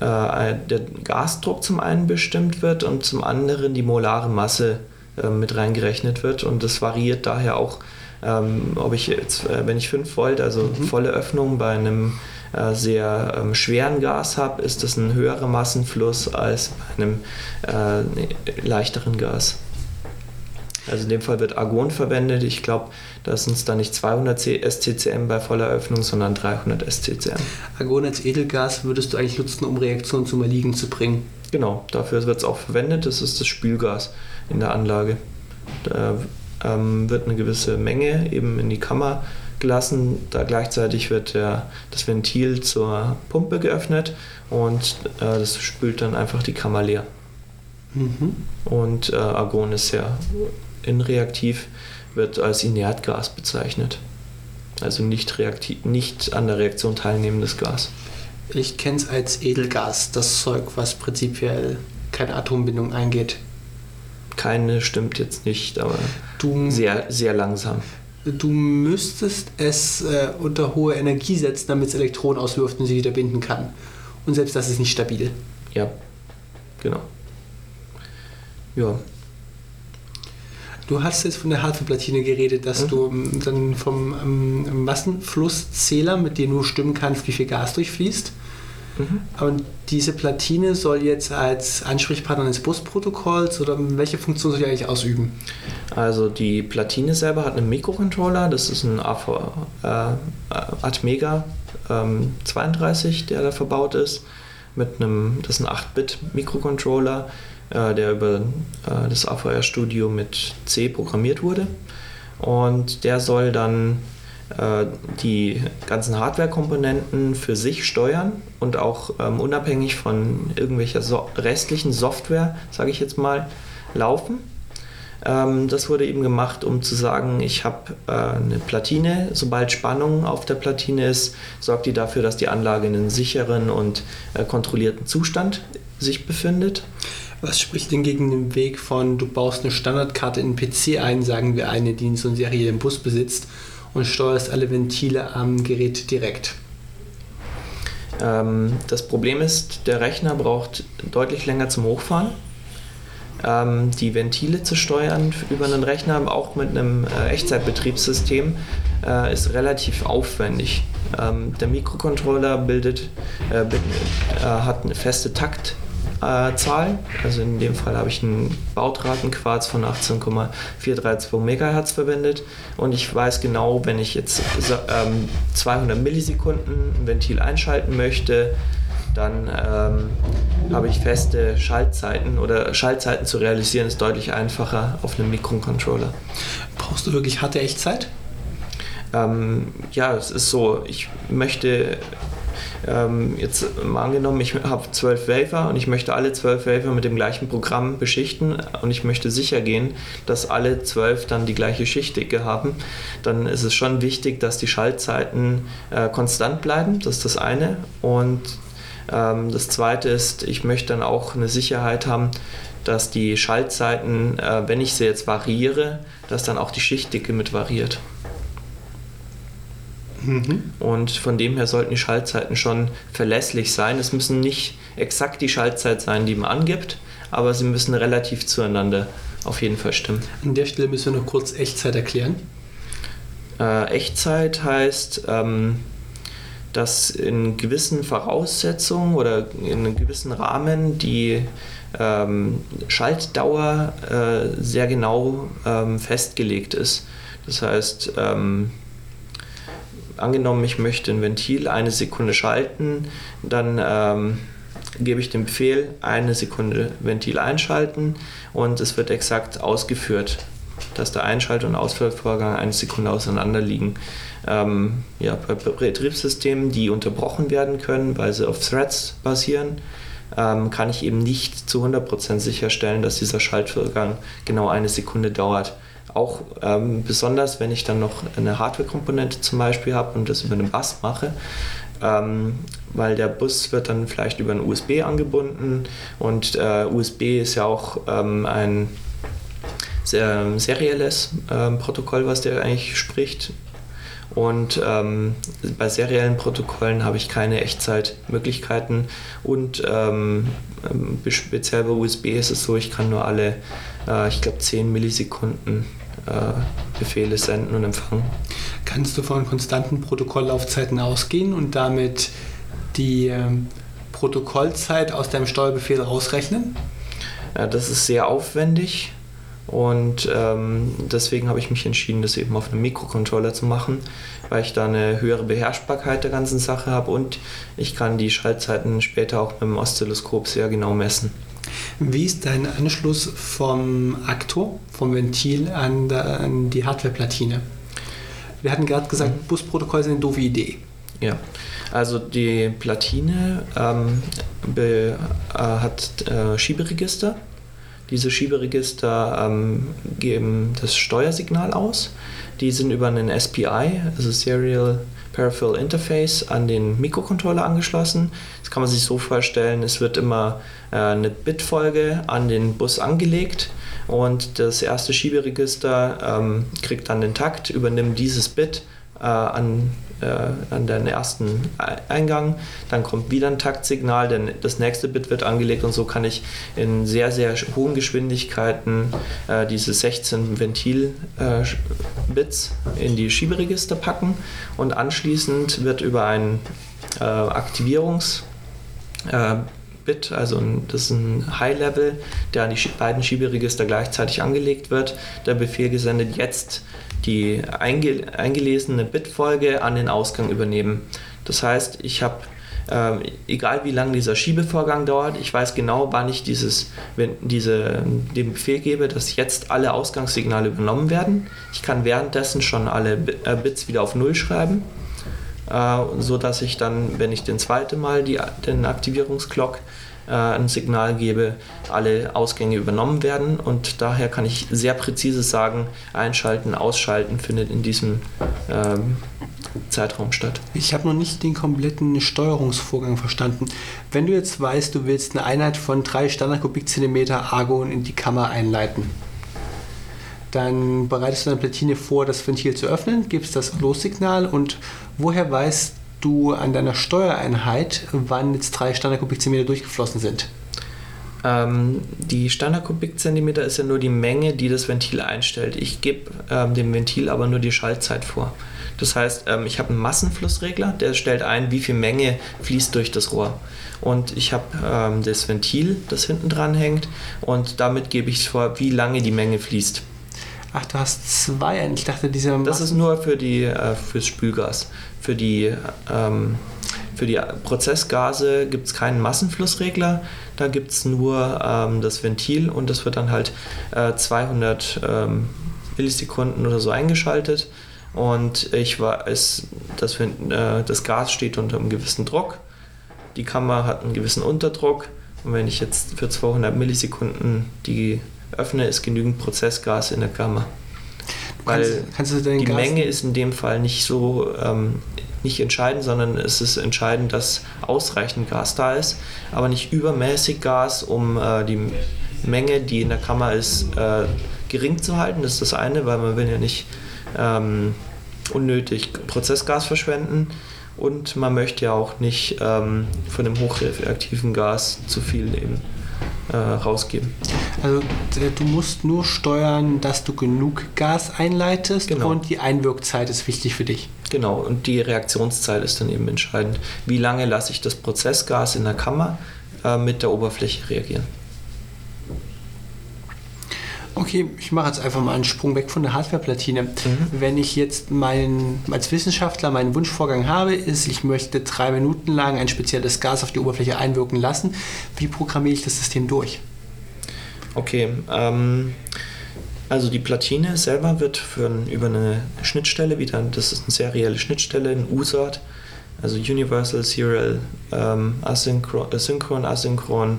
äh, der Gasdruck zum einen bestimmt wird und zum anderen die molare Masse äh, mit reingerechnet wird. Und das variiert daher auch, ähm, ob ich jetzt, äh, wenn ich 5 Volt, also mhm. volle Öffnung bei einem äh, sehr ähm, schweren Gas habe, ist das ein höherer Massenfluss als bei einem äh, leichteren Gas. Also in dem Fall wird Argon verwendet. Ich glaube, da sind es dann nicht 200 SCCM bei voller Öffnung, sondern 300 SCCM. Argon als Edelgas würdest du eigentlich nutzen, um Reaktionen zum Erliegen zu bringen? Genau, dafür wird es auch verwendet. Das ist das Spülgas in der Anlage. Da ähm, wird eine gewisse Menge eben in die Kammer gelassen. Da gleichzeitig wird der, das Ventil zur Pumpe geöffnet und äh, das spült dann einfach die Kammer leer. Mhm. Und äh, Argon ist sehr inreaktiv, wird als Inertgas bezeichnet. Also nicht, reaktiv, nicht an der Reaktion teilnehmendes Gas. Ich kenne es als Edelgas, das Zeug, was prinzipiell keine Atombindung eingeht. Keine stimmt jetzt nicht, aber du, sehr, sehr langsam. Du müsstest es äh, unter hohe Energie setzen, damit es Elektronen auswirft und sie wieder binden kann. Und selbst das ist nicht stabil. Ja, genau. Ja, Du hast jetzt von der Hardware-Platine geredet, dass mhm. du ähm, dann vom ähm, Massenflusszähler, mit dem du stimmen kannst, wie viel Gas durchfließt. Mhm. Und diese Platine soll jetzt als Ansprechpartner des Busprotokolls oder welche Funktion soll die eigentlich ausüben? Also die Platine selber hat einen Mikrocontroller, das ist ein AV, äh, Atmega ähm, 32, der da verbaut ist, mit einem, das ist ein 8-Bit-Mikrocontroller äh, der über äh, das AVR Studio mit C programmiert wurde. Und der soll dann äh, die ganzen Hardware-Komponenten für sich steuern und auch ähm, unabhängig von irgendwelcher so restlichen Software, sage ich jetzt mal, laufen. Ähm, das wurde eben gemacht, um zu sagen, ich habe äh, eine Platine, sobald Spannung auf der Platine ist, sorgt die dafür, dass die Anlage in einem sicheren und äh, kontrollierten Zustand sich befindet. Was spricht denn gegen den Weg von, du baust eine Standardkarte in den PC ein, sagen wir eine, die in so Serie den Bus besitzt und steuerst alle Ventile am Gerät direkt? Ähm, das Problem ist, der Rechner braucht deutlich länger zum Hochfahren. Ähm, die Ventile zu steuern über einen Rechner, auch mit einem äh, Echtzeitbetriebssystem, äh, ist relativ aufwendig. Ähm, der Mikrocontroller bildet, äh, äh hat eine feste Takt Quarzzahl. Also in dem Fall habe ich einen Bautratenquarz von 18,432 MHz verwendet und ich weiß genau, wenn ich jetzt ähm, 200 Millisekunden ein Ventil einschalten möchte, dann ähm, habe ich feste Schaltzeiten oder Schaltzeiten zu realisieren ist deutlich einfacher auf einem Mikrocontroller. Brauchst du wirklich harte Echtzeit? Ähm, ja, es ist so, ich möchte ähm, jetzt mal angenommen, ich habe zwölf Wafer und ich möchte alle zwölf Wafer mit dem gleichen Programm beschichten und ich möchte sicher gehen, dass alle zwölf dann die gleiche Schichtdicke haben, dann ist es schon wichtig, dass die Schaltzeiten äh, konstant bleiben. Das ist das eine. Und ähm, das zweite ist, ich möchte dann auch eine Sicherheit haben, dass die Schaltzeiten, äh, wenn ich sie jetzt variiere, dass dann auch die Schichtdicke mit variiert. Mhm. Und von dem her sollten die Schaltzeiten schon verlässlich sein. Es müssen nicht exakt die Schaltzeit sein, die man angibt, aber sie müssen relativ zueinander auf jeden Fall stimmen. An der Stelle müssen wir noch kurz Echtzeit erklären. Äh, Echtzeit heißt, ähm, dass in gewissen Voraussetzungen oder in einem gewissen Rahmen die ähm, Schaltdauer äh, sehr genau ähm, festgelegt ist. Das heißt, ähm, angenommen, ich möchte ein Ventil eine Sekunde schalten, dann ähm, gebe ich den Befehl, eine Sekunde Ventil einschalten und es wird exakt ausgeführt, dass der Einschalt- und Ausführvorgang eine Sekunde auseinander liegen. Ähm, ja, bei Betriebssystemen, die unterbrochen werden können, weil sie auf Threads basieren, ähm, kann ich eben nicht zu 100% sicherstellen, dass dieser Schaltvorgang genau eine Sekunde dauert. Auch ähm, besonders, wenn ich dann noch eine Hardware-Komponente zum Beispiel habe und das über einen Bus mache, ähm, weil der Bus wird dann vielleicht über ein USB angebunden und äh, USB ist ja auch ähm, ein sehr serielles ähm, Protokoll, was der eigentlich spricht. Und ähm, bei seriellen Protokollen habe ich keine Echtzeitmöglichkeiten. Und ähm speziell bei USB ist es so, ich kann nur alle, äh, ich glaube, 10 Millisekunden äh, Befehle senden und empfangen. Kannst du von konstanten Protokolllaufzeiten ausgehen und damit die äh, Protokollzeit aus deinem Steuerbefehl rausrechnen? Ja, das ist sehr aufwendig. Und ähm, deswegen habe ich mich entschieden, das eben auf einem Mikrocontroller zu machen, weil ich da eine höhere Beherrschbarkeit der ganzen Sache habe und ich kann die Schaltzeiten später auch mit dem Oszilloskop sehr genau messen. Wie ist dein Anschluss vom Aktor, vom Ventil an, der, an die Hardwareplatine? Wir hatten gerade gesagt, mhm. Busprotokoll sind eine doofe Idee. Ja, also die Platine ähm, be, äh, hat äh, Schieberegister diese Schieberegister ähm, geben das Steuersignal aus. Die sind über einen SPI, also Serial Peripheral Interface, an den Mikrocontroller angeschlossen. Das kann man sich so vorstellen, es wird immer äh, eine Bitfolge an den Bus angelegt und das erste Schieberegister ähm, kriegt dann den Takt, übernimmt dieses Bit äh, an, äh, an den ersten Eingang. Dann kommt wieder ein Taktsignal, denn das nächste Bit wird angelegt und so kann ich in sehr, sehr hohen Geschwindigkeiten äh, diese 16 Ventil-Bits äh, in die Schieberegister packen und anschließend wird über ein äh, Aktivierungs- äh, Bit, also das ist ein High-Level, der an die beiden Schieberegister gleichzeitig angelegt wird. Der Befehl gesendet jetzt die einge eingelesene Bitfolge an den Ausgang übernehmen. Das heißt, ich habe, äh, egal wie lange dieser Schiebevorgang dauert, ich weiß genau, wann ich dieses, wenn diese, den Befehl gebe, dass jetzt alle Ausgangssignale übernommen werden. Ich kann währenddessen schon alle äh, Bits wieder auf Null schreiben, äh, so ich dann, wenn ich den zweiten Mal die, den Aktivierungsclock äh, ein Signal gebe, alle Ausgänge übernommen werden und daher kann ich sehr präzise sagen, einschalten, ausschalten findet in diesem ähm, Zeitraum statt. Ich habe noch nicht den kompletten Steuerungsvorgang verstanden. Wenn du jetzt weißt, du willst eine Einheit von 3 Standardkubikzentimeter Argon in die Kammer einleiten, dann bereitest du deine Platine vor, das Ventil zu öffnen, gibst das Lossignal und woher weißt du an deiner Steuereinheit, wann jetzt drei Standardkubikzentimeter durchgeflossen sind? Ähm, die Standardkubikzentimeter ist ja nur die Menge, die das Ventil einstellt. Ich gebe ähm, dem Ventil aber nur die Schaltzeit vor. Das heißt, ähm, ich habe einen Massenflussregler, der stellt ein, wie viel Menge fließt durch das Rohr. Und ich habe ähm, das Ventil, das hinten dran hängt, und damit gebe ich vor, wie lange die Menge fließt. Ach, du hast zwei. Ich dachte, dieser. Das ist nur für die äh, fürs Spülgas. Für die ähm, für die Prozessgase gibt es keinen Massenflussregler, da gibt es nur ähm, das Ventil und das wird dann halt äh, 200 ähm, Millisekunden oder so eingeschaltet und ich war, es, das, äh, das Gas steht unter einem gewissen Druck, die Kammer hat einen gewissen Unterdruck und wenn ich jetzt für 200 Millisekunden die öffne, ist genügend Prozessgas in der Kammer. Weil kannst, kannst die Gas Menge ist in dem Fall nicht so ähm, nicht entscheidend, sondern es ist entscheidend, dass ausreichend Gas da ist, aber nicht übermäßig Gas, um äh, die Menge, die in der Kammer ist, äh, gering zu halten. Das ist das eine, weil man will ja nicht ähm, unnötig Prozessgas verschwenden und man möchte ja auch nicht ähm, von dem hochreaktiven Gas zu viel eben äh, rausgeben. Also du musst nur steuern, dass du genug Gas einleitest genau. und die Einwirkzeit ist wichtig für dich. Genau, und die Reaktionszeit ist dann eben entscheidend. Wie lange lasse ich das Prozessgas in der Kammer äh, mit der Oberfläche reagieren? Okay, ich mache jetzt einfach mal einen Sprung weg von der Hardware-Platine. Mhm. Wenn ich jetzt meinen, als Wissenschaftler meinen Wunschvorgang habe, ist, ich möchte drei Minuten lang ein spezielles Gas auf die Oberfläche einwirken lassen, wie programmiere ich das System durch? Okay, ähm, also die Platine selber wird für, über eine Schnittstelle wieder, das ist eine serielle Schnittstelle, ein USART, also Universal Serial ähm, Asynchron, Asynchron, Asynchron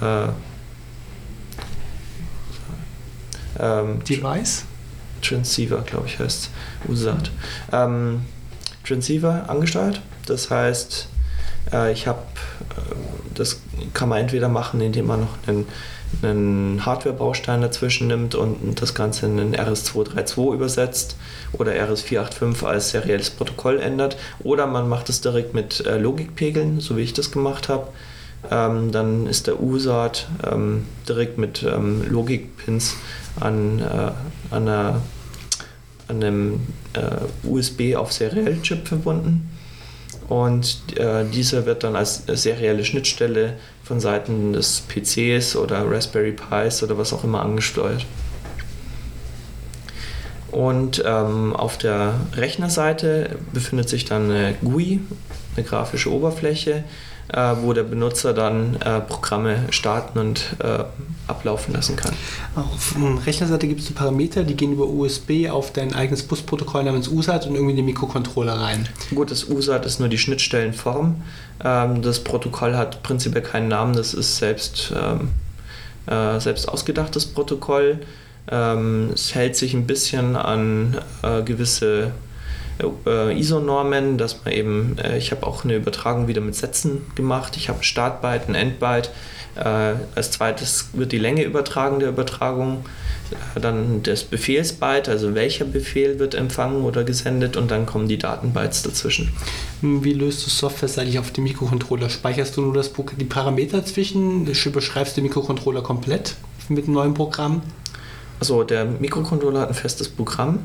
äh, ähm, Device? Transceiver, glaube ich, heißt USAT. Ähm, Transceiver angesteuert. Das heißt, äh, ich habe, äh, das kann man entweder machen, indem man noch einen, einen Hardware-Baustein dazwischen nimmt und das Ganze in einen RS232 übersetzt oder RS485 als serielles Protokoll ändert. Oder man macht es direkt mit äh, Logikpegeln, so wie ich das gemacht habe. Ähm, dann ist der USAT ähm, direkt mit ähm, Logikpins an, äh, an, an einem äh, USB auf seriellen Chip verbunden. Und äh, dieser wird dann als serielle Schnittstelle von Seiten des PCs oder Raspberry Pis oder was auch immer angesteuert. Und ähm, auf der Rechnerseite befindet sich dann eine GUI, eine grafische Oberfläche, äh, wo der Benutzer dann äh, Programme starten und äh, ablaufen lassen kann. Auf der Rechnerseite gibt es Parameter, die gehen über USB auf dein eigenes Busprotokoll namens USAT und irgendwie in den Mikrocontroller rein. Gut, das USAT ist nur die Schnittstellenform. Ähm, das Protokoll hat prinzipiell keinen Namen, das ist selbst, ähm, äh, selbst ausgedachtes Protokoll. Ähm, es hält sich ein bisschen an äh, gewisse äh, ISO-Normen, dass man eben, äh, ich habe auch eine Übertragung wieder mit Sätzen gemacht. Ich habe ein Startbyte, ein Endbyte. Äh, als zweites wird die Länge übertragen der Übertragung. Äh, dann das Befehlsbyte, also welcher Befehl wird empfangen oder gesendet und dann kommen die Datenbytes dazwischen. Wie löst du softwareseitig auf dem Mikrocontroller? Speicherst du nur das, die Parameter zwischen? Beschreibst du den Mikrocontroller komplett mit einem neuen Programm? Also der Mikrocontroller hat ein festes Programm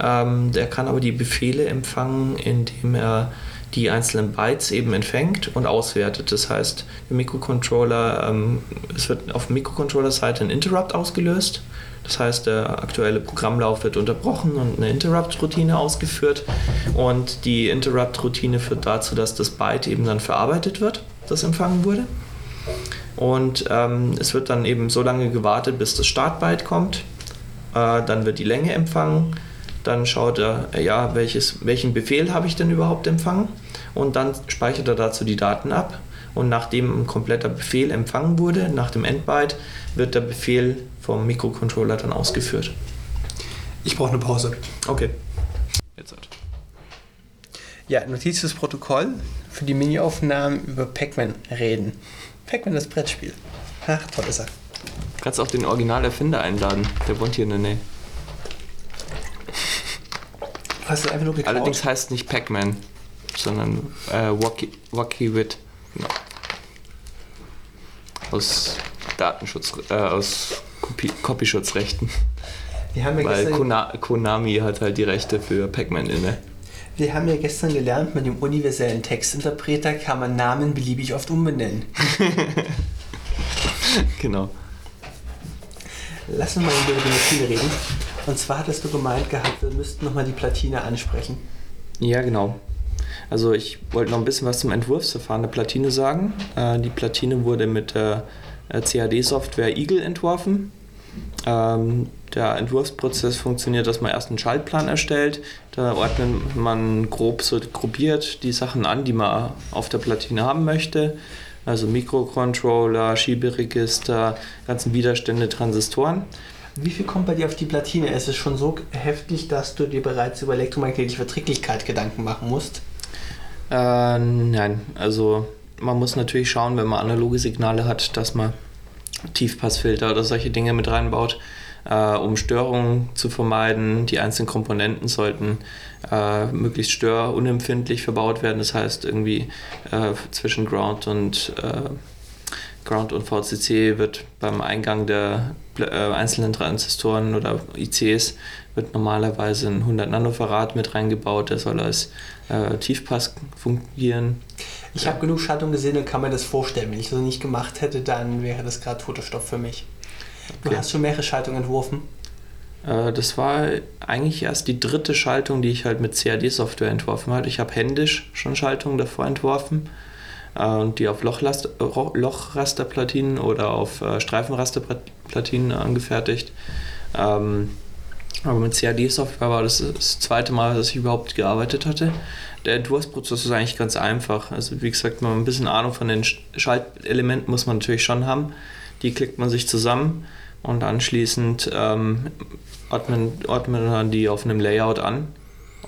ähm, der kann aber die Befehle empfangen, indem er die einzelnen Bytes eben empfängt und auswertet. Das heißt, der Mikrocontroller, ähm, es wird auf Mikrocontroller-Seite ein Interrupt ausgelöst. Das heißt, der aktuelle Programmlauf wird unterbrochen und eine Interrupt-Routine ausgeführt. Und die Interrupt-Routine führt dazu, dass das Byte eben dann verarbeitet wird, das empfangen wurde. Und ähm, es wird dann eben so lange gewartet, bis das Startbyte kommt. Äh, dann wird die Länge empfangen dann schaut er, ja, welches, welchen Befehl habe ich denn überhaupt empfangen und dann speichert er dazu die Daten ab. Und nachdem ein kompletter Befehl empfangen wurde, nach dem Endbyte, wird der Befehl vom Mikrocontroller dann ausgeführt. Ich brauche eine Pause. Okay. Jetzt halt. Ja, Notiz fürs Protokoll für die Mini-Aufnahmen über Pac-Man reden. Pac-Man das Brettspiel. Ach, toll ist er. Kannst auch den Originalerfinder einladen. Der wohnt hier in der Nähe. Hast du einfach nur geklaut? Allerdings heißt es nicht Pac-Man, sondern äh, Wacky, Wacky Wit. Genau. Aus Datenschutz, äh, aus Kopie Copyschutzrechten. Wir haben ja Weil Kona Konami hat halt die Rechte für Pac-Man inne. wir haben ja gestern gelernt, mit dem universellen Textinterpreter kann man Namen beliebig oft umbenennen. Genau. Lass uns mal über die Platine reden. Und zwar hattest du gemeint gehabt, wir müssten nochmal die Platine ansprechen. Ja, genau. Also ich wollte noch ein bisschen was zum Entwurfsverfahren der Platine sagen. Äh, die Platine wurde mit der äh, CAD-Software Eagle entworfen. Ähm, der Entwurfsprozess funktioniert, dass man erst einen Schaltplan erstellt. Da ordnet man grob so gruppiert die Sachen an, die man auf der Platine haben möchte. Also Mikrocontroller, Schieberegister, ganzen Widerstände, Transistoren. Wie viel kommt bei dir auf die Platine? Es ist schon so heftig, dass du dir bereits über elektromagnetische Verträglichkeit Gedanken machen musst. Äh, nein, also man muss natürlich schauen, wenn man analoge Signale hat, dass man Tiefpassfilter oder solche Dinge mit reinbaut, äh, um Störungen zu vermeiden. Die einzelnen Komponenten sollten äh, möglichst störunempfindlich verbaut werden. Das heißt, irgendwie äh, zwischen Ground und äh, Ground und VCC wird beim Eingang der äh, einzelnen Transistoren oder ICs wird normalerweise ein 100 Nanofarad mit reingebaut. Der soll als äh, Tiefpass fungieren. Ich habe genug Schaltung gesehen und kann mir das vorstellen. Wenn ich das nicht gemacht hätte, dann wäre das gerade toter Stoff für mich. Du Okay. hast schon mehrere Schaltungen entworfen. Äh, das war eigentlich erst die dritte Schaltung, die ich halt mit CAD-Software entworfen hatte. Ich habe händisch schon Schaltungen davor entworfen die auf Lochrasterplatinen oder auf äh, Streifenrasterplatinen angefertigt. Ähm, aber mit CAD-Software war das das zweite Mal, dass ich überhaupt gearbeitet hatte. Der Entwurfsprozess ist eigentlich ganz einfach. Also wie gesagt, man ein bisschen Ahnung von den Sch- Schaltelementen muss man natürlich schon haben. Die klickt man sich zusammen und anschließend ähm, ordnet man die auf einem Layout an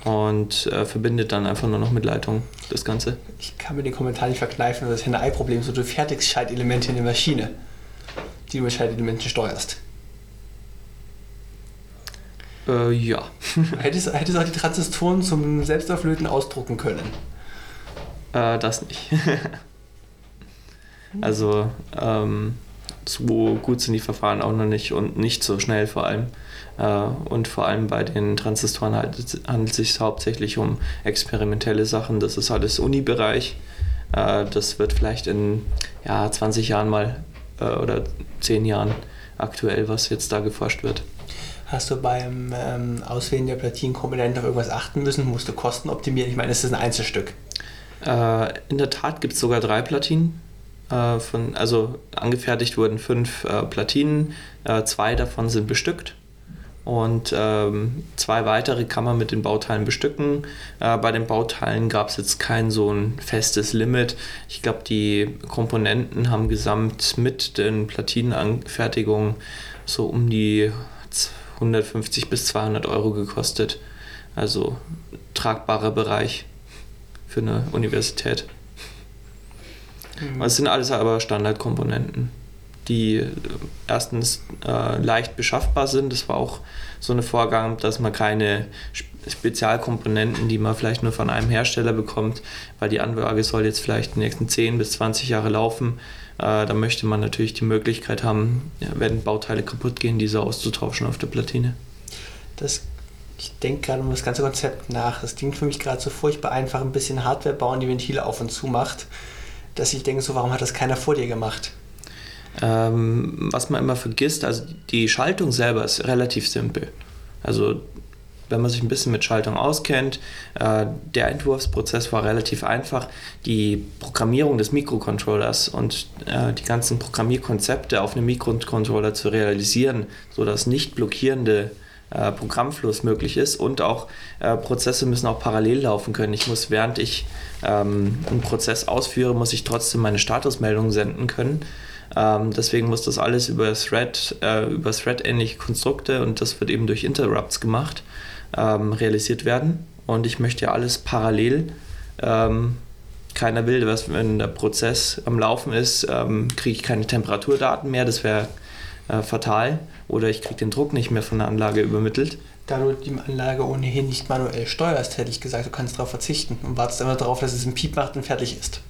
und äh, verbindet dann einfach nur noch mit Leitung das Ganze. Ich kann mir den Kommentar nicht verkneifen, das Henne-Ei-Problem. So, du fertigst Schaltelemente in der Maschine, die du mit Schaltelementen steuerst. Äh, ja. Hättest, hättest auch die Transistoren zum Selbstauflöten ausdrucken können. Äh, das nicht. also, ähm, so gut sind die Verfahren auch noch nicht und nicht so schnell vor allem. Äh, und vor allem bei den Transistoren halt, handelt es sich hauptsächlich um experimentelle Sachen. Das ist alles Uni-Bereich. Äh, das wird vielleicht in ja, 20 Jahren mal äh, oder 10 Jahren aktuell, was jetzt da geforscht wird. Hast du beim ähm, Auswählen der Platinenkomponenten auf irgendwas achten müssen? Musst du Kosten optimieren? Ich meine, es ist ein Einzelstück. Äh, in der Tat gibt es sogar drei Platinen. Äh, von, also angefertigt wurden fünf äh, Platinen, zwei davon sind bestückt und ähm, zwei weitere kann man mit den Bauteilen bestücken. Äh, bei den Bauteilen gab es jetzt kein so ein festes Limit. Ich glaube, die Komponenten haben gesamt mit den Platinenanfertigungen so um die 150 bis 200 Euro gekostet. Also tragbarer Bereich für eine Universität. Es sind alles aber Standardkomponenten, die äh, erstens äh, leicht beschaffbar sind. Das war auch so eine Vorgang, dass man keine Sp- Spezialkomponenten, die man vielleicht nur von einem Hersteller bekommt, weil die Anlage soll jetzt vielleicht die nächsten 10 bis 20 Jahre laufen. Äh, da möchte man natürlich die Möglichkeit haben, wenn Bauteile kaputt gehen, diese auszutauschen auf der Platine. Das, ich denke gerade um das ganze Konzept nach. Das klingt für mich gerade so furchtbar einfach, ein bisschen Hardware bauen, die Ventile auf und zu macht, dass ich denke, so warum hat das keiner vor dir gemacht? Ähm, was man immer vergisst, also die Schaltung selber ist relativ simpel. Also wenn man sich ein bisschen mit Schaltung auskennt, äh, der Entwurfsprozess war relativ einfach. Die Programmierung des Mikrocontrollers und äh, die ganzen Programmierkonzepte auf einem Mikrocontroller zu realisieren, sodass nicht blockierende äh, Programmfluss möglich ist und auch äh, Prozesse müssen auch parallel laufen können. Ich muss, während ich ähm, einen Prozess ausführe, muss ich trotzdem meine Statusmeldung senden können. Ähm, deswegen muss das alles über Thread, äh, über Thread-ähnliche Konstrukte und das wird eben durch Interrupts gemacht, ähm, realisiert werden. Und ich möchte ja alles parallel. Ähm, keiner will, was, wenn der Prozess am Laufen ist, ähm, kriege ich keine Temperaturdaten mehr, das wäre äh, fatal. Oder ich kriege den Druck nicht mehr von der Anlage übermittelt. Da du die Anlage ohnehin nicht manuell steuerst, hätte ich gesagt, du kannst darauf verzichten und wartest immer darauf, dass es einen Piep macht und fertig ist.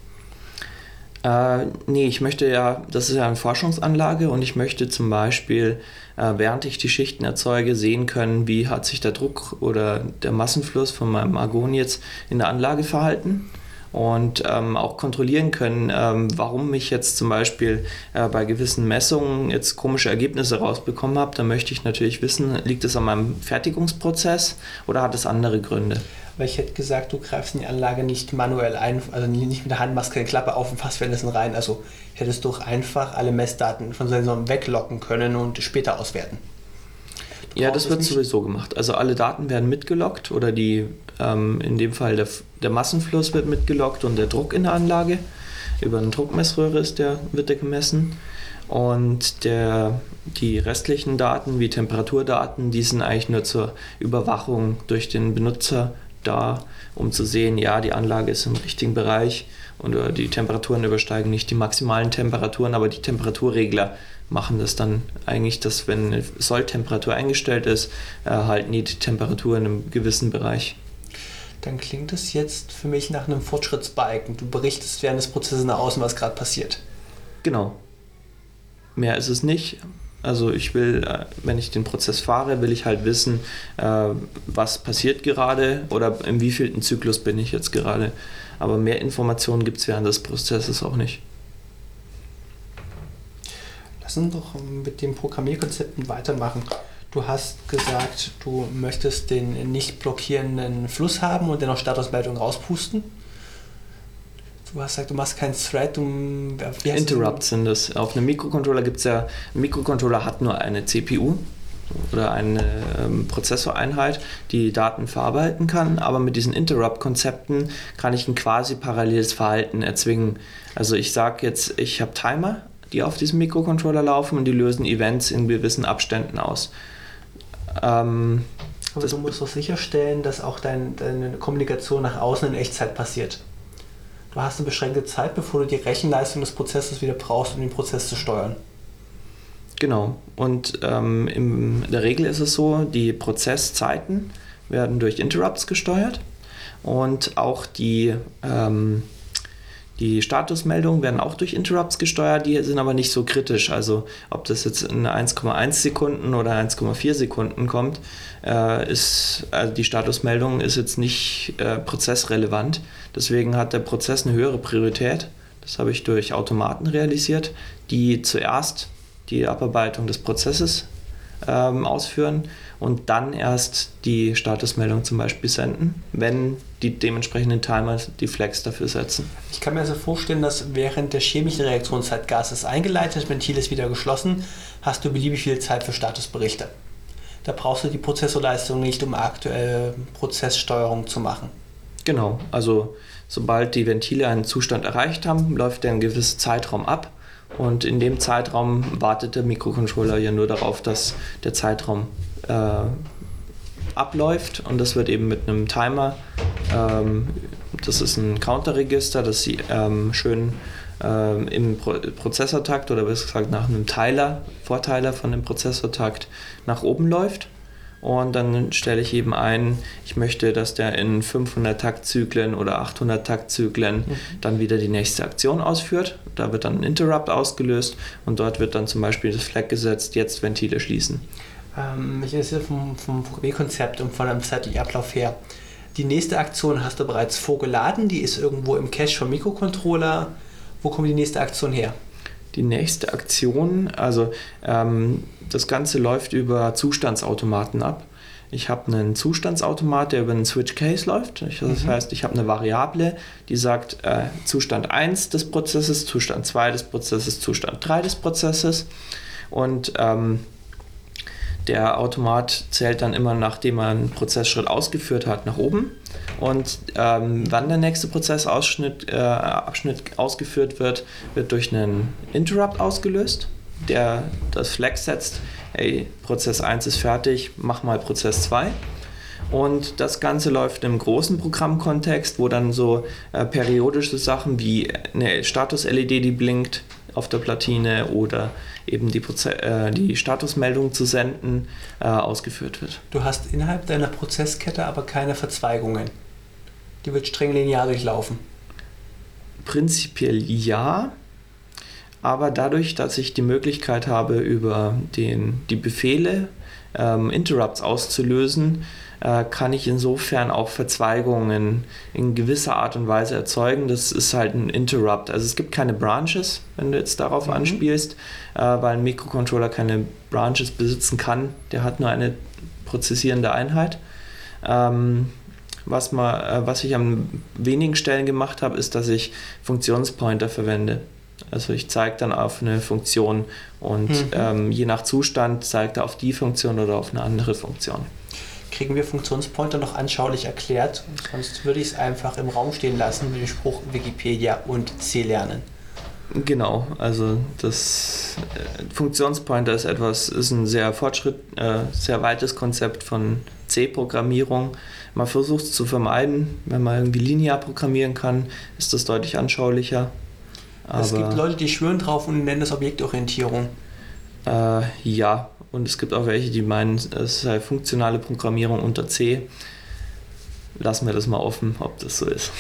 Äh, nee, ich möchte ja, das ist ja eine Forschungsanlage und ich möchte zum Beispiel, äh, während ich die Schichten erzeuge, sehen können, wie hat sich der Druck oder der Massenfluss von meinem Argon jetzt in der Anlage verhalten und ähm, auch kontrollieren können, ähm, warum ich jetzt zum Beispiel äh, bei gewissen Messungen jetzt komische Ergebnisse rausbekommen habe. Da möchte ich natürlich wissen, liegt es an meinem Fertigungsprozess oder hat es andere Gründe? Weil ich hätte gesagt, du greifst in die Anlage nicht manuell ein, also nicht mit der Hand machst keine Klappe auf und fasst währenddessen rein. Also hättest du einfach alle Messdaten von Sensoren weglocken können und später auswerten. Du ja, das wird sowieso gemacht. Also alle Daten werden mitgelockt oder die, ähm, in dem Fall der, der Massenfluss wird mitgelockt und der Druck in der Anlage. Über eine Druckmessröhre ist der, wird der gemessen. Und der, die restlichen Daten wie Temperaturdaten, die sind eigentlich nur zur Überwachung durch den Benutzer da, um zu sehen, ja, die Anlage ist im richtigen Bereich und äh, die Temperaturen übersteigen nicht die maximalen Temperaturen, aber die Temperaturregler machen das dann eigentlich, dass wenn eine Solltemperatur eingestellt ist, erhalten die Temperatur in einem gewissen Bereich. Dann klingt es jetzt für mich nach einem Fortschrittsbalken. Du berichtest während des Prozesses nach außen, was gerade passiert. Genau. Mehr ist es nicht. Also ich will, äh, wenn ich den Prozess fahre, will ich halt wissen, äh, was passiert gerade oder im wievielten Zyklus bin ich jetzt gerade. Aber mehr Informationen gibt es während des Prozesses auch nicht. Lass uns doch mit den Programmierkonzepten weitermachen. Du hast gesagt, du möchtest den nicht blockierenden Fluss haben und dennoch Statusmeldung rauspusten. Du hast gesagt, du machst keinen Thread. Um, Interrupts sind das. Auf einem Mikrocontroller gibt es ja, ein Mikrocontroller hat nur eine CPU oder eine ähm, Prozessoreinheit, die Daten verarbeiten kann, aber mit diesen Interrupt-Konzepten kann ich ein quasi paralleles Verhalten erzwingen. Also ich sage jetzt, ich habe Timer, die auf diesem Mikrocontroller laufen und die lösen Events in gewissen Abständen aus. Ähm, aber du musst doch sicherstellen, dass auch dein, deine Kommunikation nach außen in Echtzeit passiert du hast eine beschränkte Zeit, bevor du die Rechenleistung des Prozesses wieder brauchst, um den Prozess zu steuern. Genau. Und ähm, in der Regel ist es so, die Prozesszeiten werden durch Interrupts gesteuert und auch die ähm, die Statusmeldungen werden auch durch Interrupts gesteuert, die sind aber nicht so kritisch. Also ob das jetzt in 1,1 Sekunden oder 1,4 Sekunden kommt, äh, ist also die Statusmeldung ist jetzt nicht äh, prozessrelevant. Deswegen hat der Prozess eine höhere Priorität. Das habe ich durch Automaten realisiert, die zuerst die Abarbeitung des Prozesses ähm, ausführen und dann erst die Statusmeldung zum Beispiel senden, wenn die dementsprechenden Timer die Flex dafür setzen. Ich kann mir also vorstellen, dass während der chemischen Reaktionszeit Gas ist eingeleitet, Ventil ist wieder geschlossen, hast du beliebig viel Zeit für Statusberichte. Da brauchst du die Prozessorleistung nicht, um aktuelle Prozesssteuerung zu machen. Genau, also sobald die Ventile einen Zustand erreicht haben, läuft der ein gewisser Zeitraum ab und in dem Zeitraum wartet der Mikrocontroller ja nur darauf, dass der Zeitraum äh, abläuft und das wird eben mit einem Timer, ähm, das ist ein Counterregister, das sie ähm, schön ähm, im Pro Prozessortakt oder besser gesagt nach einem Teiler, Vorteiler von dem Prozessortakt nach oben läuft und dann stelle ich eben ein, ich möchte, dass der in 500 Taktzyklen oder 800 Taktzyklen mhm. dann wieder die nächste Aktion ausführt. Da wird dann ein Interrupt ausgelöst und dort wird dann zum Beispiel das Flag gesetzt, jetzt Ventile schließen. Ähm, ich ist vom, vom Programmierkonzept und von einem zeitlichen Ablauf her. Die nächste Aktion hast du bereits vorgeladen, die ist irgendwo im Cache vom Mikrocontroller. Wo kommt die nächste Aktion her? Die nächste Aktion, also ähm, das Ganze läuft über Zustandsautomaten ab. Ich habe einen Zustandsautomat, der über einen Switch Case läuft. Das mhm. heißt, ich habe eine Variable, die sagt äh, Zustand 1 des Prozesses, Zustand 2 des Prozesses, Zustand 3 des Prozesses. Und ähm, der Automat zählt dann immer, nachdem er einen Prozessschritt ausgeführt hat, nach oben. Und ähm, wann der nächste Prozessausschnitt äh, ausgeführt wird, wird durch einen Interrupt ausgelöst, der das Flag setzt, hey, Prozess 1 ist fertig, mach mal Prozess 2. Und das Ganze läuft im großen Programmkontext, wo dann so äh, periodische Sachen wie eine Status-LED, die blinkt, auf der Platine oder eben die, Proze äh, die Statusmeldung zu senden, äh, ausgeführt wird. Du hast innerhalb deiner Prozesskette aber keine Verzweigungen. Die wird streng linear durchlaufen. prinzipiell ja, aber dadurch, dass ich die Möglichkeit habe, über den, die Befehle ähm, Interrupts auszulösen, äh, kann ich insofern auch Verzweigungen in gewisser Art und Weise erzeugen. Das ist halt ein Interrupt. Also es gibt keine Branches, wenn du jetzt darauf mhm. anspielst, äh, weil ein Mikrocontroller keine Branches besitzen kann. Der hat nur eine prozessierende Einheit. Ähm, was, mal, äh, was ich an wenigen Stellen gemacht habe, ist, dass ich Funktionspointer verwende. Also ich zeige dann auf eine Funktion und mhm. ähm, je nach Zustand zeigt er auf die Funktion oder auf eine andere Funktion kriegen wir Funktionspointer noch anschaulich erklärt. Sonst würde ich es einfach im Raum stehen lassen mit dem Spruch Wikipedia und C lernen. Genau, also das äh, Funktionspointer ist etwas, ist ein sehr Fortschritt, äh, sehr weites Konzept von C-Programmierung. Man versucht es zu vermeiden, wenn man irgendwie linear programmieren kann, ist das deutlich anschaulicher. Aber es gibt Leute, die schwören drauf und nennen das Objektorientierung. Äh, ja, und es gibt auch welche, die meinen, es sei funktionale Programmierung unter C. Lassen wir das mal offen, ob das so ist.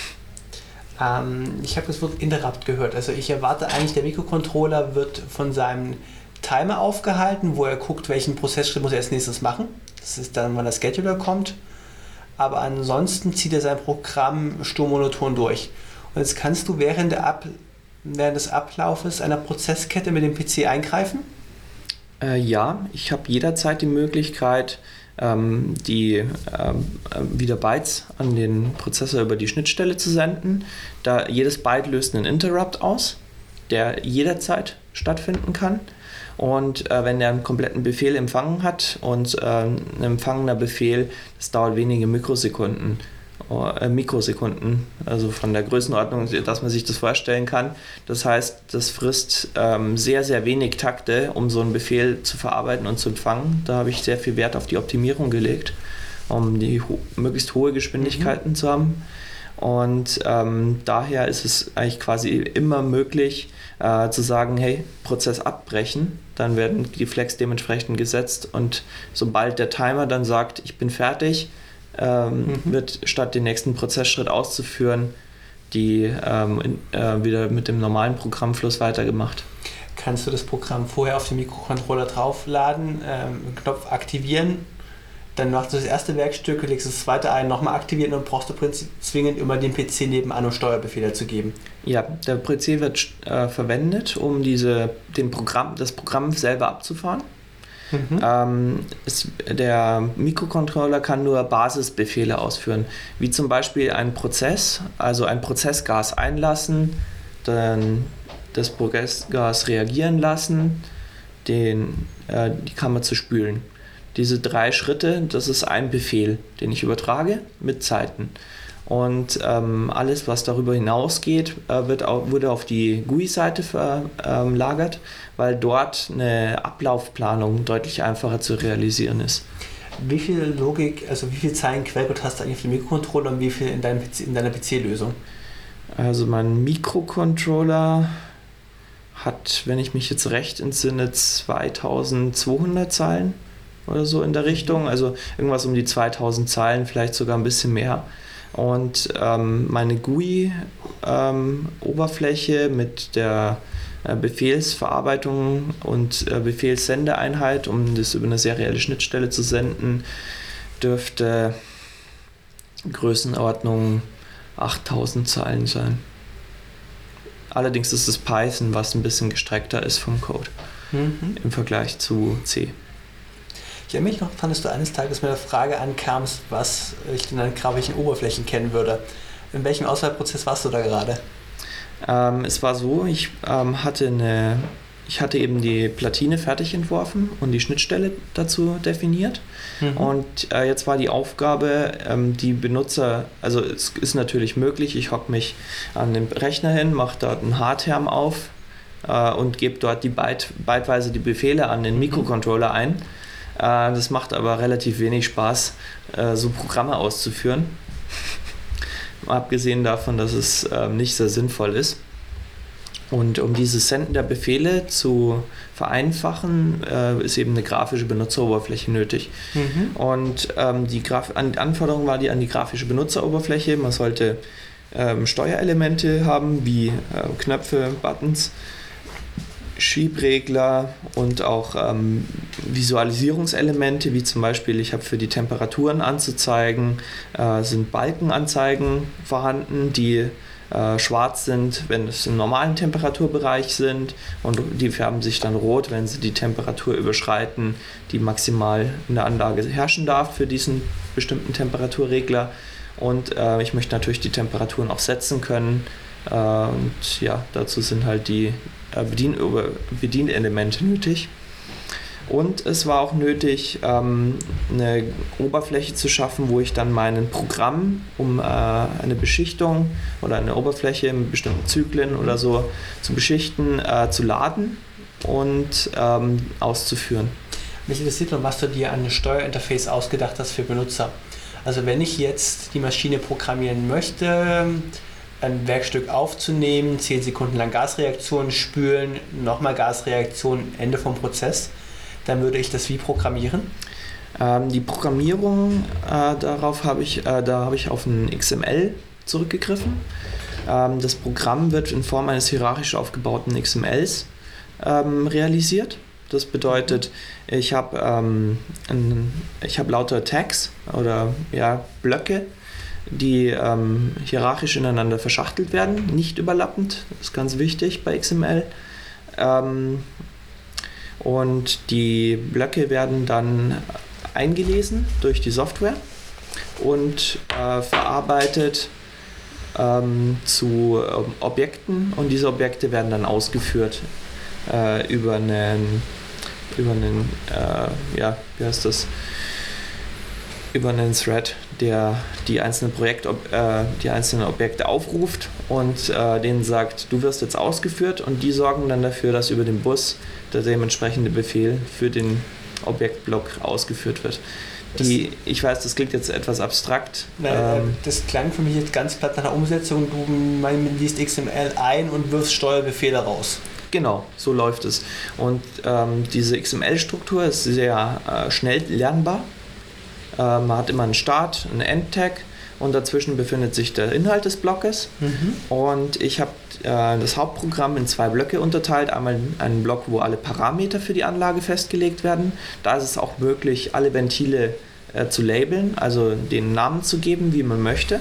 Ähm, ich habe das Wort Interrupt gehört. Also ich erwarte eigentlich, der Mikrocontroller wird von seinem Timer aufgehalten, wo er guckt, welchen Prozessschritt muss er als nächstes machen. Das ist dann, wann der Scheduler kommt. Aber ansonsten zieht er sein Programm sturmonoton durch. Und jetzt kannst du während, Ab während des Ablaufes einer Prozesskette mit dem PC eingreifen äh, ja, ich habe jederzeit die Möglichkeit, ähm, die ähm, wieder Bytes an den Prozessor über die Schnittstelle zu senden. Da jedes Byte löst einen Interrupt aus, der jederzeit stattfinden kann. Und äh, wenn er einen kompletten Befehl empfangen hat und äh, ein empfangener Befehl, das dauert wenige Mikrosekunden, äh, Mikrosekunden, also von der Größenordnung, dass man sich das vorstellen kann. Das heißt, das frisst ähm, sehr, sehr wenig Takte, um so einen Befehl zu verarbeiten und zu empfangen. Da habe ich sehr viel Wert auf die Optimierung gelegt, um die ho möglichst hohe Geschwindigkeiten mhm. zu haben. Und ähm, daher ist es eigentlich quasi immer möglich äh, zu sagen, hey, Prozess abbrechen, dann werden die Flex dementsprechend gesetzt und sobald der Timer dann sagt, ich bin fertig, ähm, mhm. wird statt den nächsten Prozessschritt auszuführen, die ähm, in, äh, wieder mit dem normalen Programmfluss weitergemacht. Kannst du das Programm vorher auf den Mikrocontroller draufladen, ähm, Knopf aktivieren, dann machst du das erste Werkstück, legst das zweite ein, nochmal aktivieren und brauchst du zwingend immer den PC nebenan, um Steuerbefehle zu geben. Ja, der PC wird äh, verwendet, um diese, den Programm, das Programm selber abzufahren. Mhm. Ähm, es, der Mikrocontroller kann nur Basisbefehle ausführen, wie zum Beispiel ein Prozess, also ein Prozessgas einlassen, dann das Prozessgas reagieren lassen, den, äh, die Kammer zu spülen. Diese drei Schritte, das ist ein Befehl, den ich übertrage mit Zeiten. Und ähm, alles, was darüber hinausgeht, äh, wird auch, wurde auf die GUI-Seite verlagert, weil dort eine Ablaufplanung deutlich einfacher zu realisieren ist. Wie viel Logik, also wie viel Zeilen Quellcode hast du eigentlich auf dem Mikrocontroller und wie viel in, deinem PC, in deiner PC-Lösung? Also mein Mikrocontroller hat, wenn ich mich jetzt recht entsinne, 2200 Zeilen oder so in der Richtung. Also irgendwas um die 2000 Zeilen, vielleicht sogar ein bisschen mehr. Und ähm, meine GUI-Oberfläche ähm, mit der äh, Befehlsverarbeitung und äh, Befehlssendeeinheit, um das über eine serielle Schnittstelle zu senden, dürfte Größenordnung 8000 Zeilen sein. Allerdings ist es Python, was ein bisschen gestreckter ist vom Code mhm. im Vergleich zu C. Ich erinnere mich noch daran, dass du eines Tages mit der Frage ankamst, was ich denn an grafischen Oberflächen kennen würde. In welchem Auswahlprozess warst du da gerade? Ähm, es war so, ich ähm, hatte eine, ich hatte eben die Platine fertig entworfen und die Schnittstelle dazu definiert. Mhm. Und äh, jetzt war die Aufgabe, ähm, die Benutzer, also es ist natürlich möglich, ich hocke mich an den Rechner hin, mache dort einen Hardterm auf äh, und gebe dort die Byte, byteweise die Befehle an den mhm. Mikrocontroller ein das macht aber relativ wenig Spaß, äh, so Programme auszuführen. Abgesehen davon, dass es ähm, nicht sehr sinnvoll ist. Und um dieses Senden der Befehle zu vereinfachen, äh, ist eben eine grafische Benutzeroberfläche nötig. Mhm. Und ähm, die Graf an Anforderung war die an die grafische Benutzeroberfläche. Man sollte ähm, Steuerelemente haben, wie äh, Knöpfe, Buttons, Schiebregler und auch ähm, Visualisierungselemente, wie zum Beispiel, ich habe für die Temperaturen anzuzeigen, äh, sind Balkenanzeigen vorhanden, die äh, schwarz sind, wenn es im normalen Temperaturbereich sind und die färben sich dann rot, wenn sie die Temperatur überschreiten, die maximal in der Anlage herrschen darf für diesen bestimmten Temperaturregler. Und äh, ich möchte natürlich die Temperaturen auch setzen können. Äh, und ja, dazu sind halt die Bedien Bedienelemente nötig. Und es war auch nötig, ähm, eine Oberfläche zu schaffen, wo ich dann mein Programm, um äh, eine Beschichtung oder eine Oberfläche in bestimmten Zyklen oder so zu beschichten, äh, zu laden und ähm, auszuführen. Mich interessiert noch, was du dir an Steuerinterface ausgedacht hast für Benutzer. Also wenn ich jetzt die Maschine programmieren möchte, ein Werkstück aufzunehmen, 10 Sekunden lang Gasreaktion spülen, nochmal Gasreaktion, Ende vom Prozess, dann würde ich das wie programmieren? Ähm, die Programmierung, äh, darauf habe ich, äh, da habe ich auf ein XML zurückgegriffen. Ähm, das Programm wird in Form eines hierarchisch aufgebauten XMLs ähm, realisiert. Das bedeutet, ich habe ähm, hab lauter Tags oder ja, Blöcke, die ähm, hierarchisch ineinander verschachtelt werden, nicht überlappend. Das ist ganz wichtig bei XML. Ähm, und die Blöcke werden dann eingelesen durch die Software und äh, verarbeitet ähm, zu äh, Objekten und diese Objekte werden dann ausgeführt äh, über einen über einen äh, ja wie heißt das über einen Thread, der die einzelnen, Projekt, äh, die einzelnen Objekte aufruft und äh, denen sagt, du wirst jetzt ausgeführt und die sorgen dann dafür, dass über den Bus der dementsprechende Befehl für den Objektblock ausgeführt wird. Die, ich weiß, das klingt jetzt etwas abstrakt. Nein, äh, ähm, das klang für mich jetzt ganz platt nach der Umsetzung. Du man liest XML ein und wirfst Steuerbefehle raus. Genau, so läuft es. Und ähm, diese XML-Struktur ist sehr äh, schnell lernbar. Äh, man hat immer einen Start, einen End-Tag und dazwischen befindet sich der Inhalt des Blockes. Mhm. Und ich habe äh, das Hauptprogramm in zwei Blöcke unterteilt. Einmal einen Block, wo alle Parameter für die Anlage festgelegt werden. Da ist es auch möglich, alle Ventile äh, zu labeln, also den Namen zu geben, wie man möchte.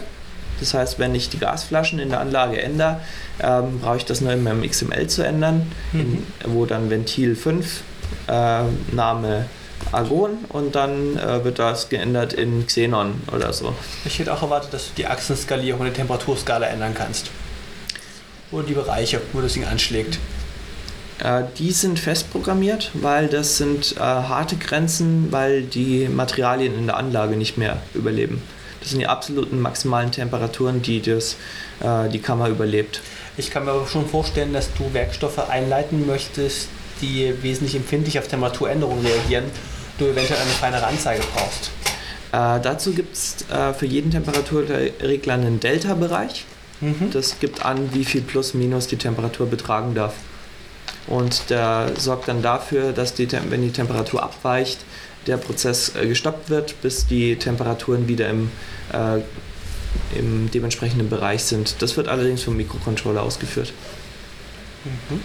Das heißt, wenn ich die Gasflaschen in der Anlage ändere, ähm, brauche ich das nur in meinem XML zu ändern, mhm. in, wo dann Ventil 5 äh, Name Argon und dann äh, wird das geändert in Xenon oder so. Ich hätte auch erwartet, dass du die Achsenskalierung und die Temperaturskala ändern kannst. Oder die Bereiche, wo das Ding anschlägt. Äh, die sind fest programmiert, weil das sind äh, harte Grenzen, weil die Materialien in der Anlage nicht mehr überleben. Das sind die absoluten maximalen Temperaturen, die das, äh, die Kammer überlebt. Ich kann mir aber schon vorstellen, dass du Werkstoffe einleiten möchtest, die wesentlich empfindlich auf Temperaturänderungen reagieren, du eventuell eine feinere Anzeige brauchst. Äh, dazu gibt es äh, für jeden Temperaturregler einen Delta-Bereich. Mhm. Das gibt an, wie viel plus minus die Temperatur betragen darf. Und der sorgt dann dafür, dass die, wenn die Temperatur abweicht, der Prozess äh, gestoppt wird, bis die Temperaturen wieder im, äh, im dementsprechenden Bereich sind. Das wird allerdings vom Mikrocontroller ausgeführt. Mhm.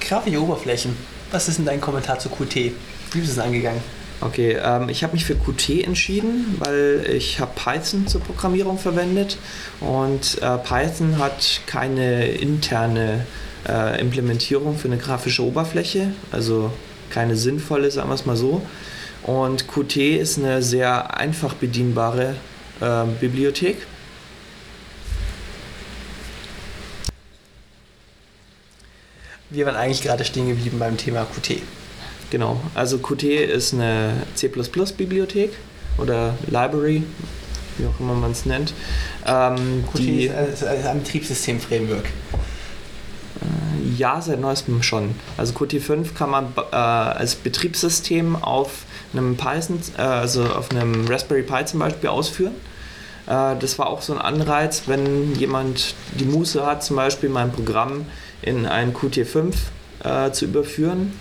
Grafische Oberflächen. Was ist denn dein Kommentar zu Qt? Wie ist es angegangen? Okay, ähm, ich habe mich für Qt entschieden, weil ich habe Python zur Programmierung verwendet und äh, Python hat keine interne äh, Implementierung für eine grafische Oberfläche, also keine sinnvolle, sagen wir es mal so. Und Qt ist eine sehr einfach bedienbare äh, Bibliothek Wir waren eigentlich gerade stehen geblieben beim Thema Qt. Genau, also Qt ist eine C++-Bibliothek oder Library, wie auch immer man es nennt. Ähm, Qt die, ist ein Betriebssystem-Framework. Äh, ja, seit neuestem schon. Also Qt 5 kann man äh, als Betriebssystem auf einem Python, äh, also auf einem Raspberry Pi zum Beispiel ausführen. Äh, das war auch so ein Anreiz, wenn jemand die Muße hat, zum Beispiel mein Programm in ein Qt5 äh, zu überführen,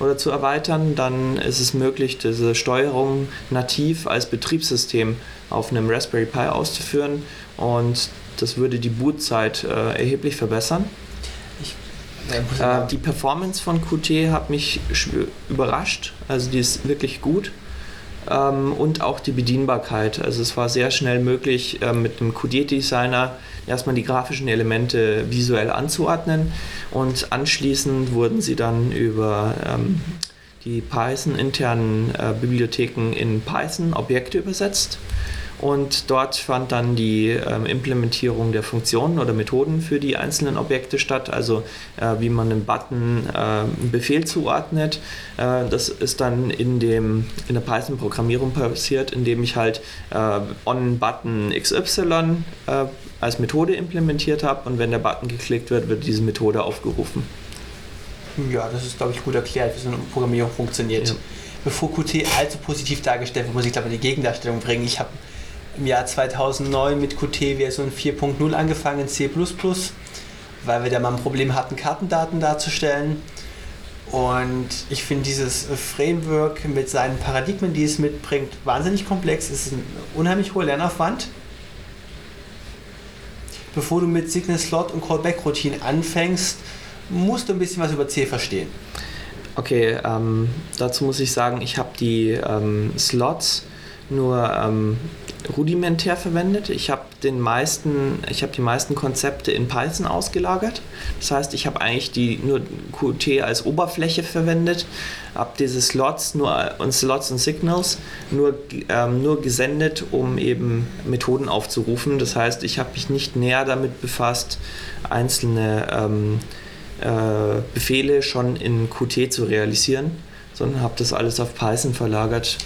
oder zu erweitern, dann ist es möglich, diese Steuerung nativ als Betriebssystem auf einem Raspberry Pi auszuführen und das würde die Bootzeit äh, erheblich verbessern. Ich, äh, die Performance von Qt hat mich überrascht, also die ist wirklich gut ähm, und auch die Bedienbarkeit. Also es war sehr schnell möglich, äh, mit einem Qt-Designer erstmal die grafischen Elemente visuell anzuordnen und anschließend wurden sie dann über ähm, die Python-internen äh, Bibliotheken in Python Objekte übersetzt und dort fand dann die ähm, Implementierung der Funktionen oder Methoden für die einzelnen Objekte statt, also äh, wie man einem Button äh, einen Befehl zuordnet. Äh, das ist dann in, dem, in der Python-Programmierung passiert, indem ich halt äh, on-Button XY äh, als Methode implementiert habe und wenn der Button geklickt wird, wird diese Methode aufgerufen. Ja, das ist, glaube ich, gut erklärt, wie so eine Programmierung funktioniert. Ja. Bevor Qt allzu positiv dargestellt wird, muss ich, glaube ich, die Gegendarstellung bringen. Ich habe im Jahr 2009 mit Qt Version 4.0 angefangen in C++, weil wir da mal ein Problem hatten, Kartendaten darzustellen. Und ich finde dieses Framework mit seinen Paradigmen, die es mitbringt, wahnsinnig komplex. Es ist ein unheimlich hoher Lernaufwand. Bevor du mit Signal Slot und Callback Routine anfängst, musst du ein bisschen was über C verstehen. Okay, ähm, dazu muss ich sagen, ich habe die ähm, Slots nur ähm, rudimentär verwendet. Ich habe den meisten, ich habe die meisten Konzepte in Python ausgelagert. Das heißt, ich habe eigentlich die nur Qt als Oberfläche verwendet, habe diese Slots nur und Slots und Signals nur, ähm, nur gesendet, um eben Methoden aufzurufen. Das heißt, ich habe mich nicht näher damit befasst, einzelne ähm, äh, Befehle schon in Qt zu realisieren, sondern habe das alles auf Python verlagert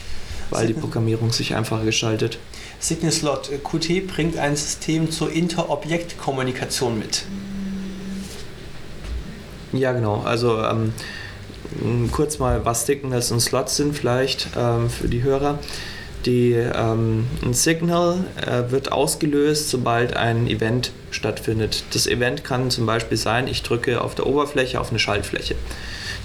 weil die Programmierung sich einfacher gestaltet. Signal Slot Qt bringt ein System zur Interobjektkommunikation mit. Ja, genau. Also ähm, kurz mal, was Signals und Slots sind vielleicht ähm, für die Hörer. Die, ähm, ein Signal äh, wird ausgelöst, sobald ein Event stattfindet. Das Event kann zum Beispiel sein, ich drücke auf der Oberfläche auf eine Schaltfläche.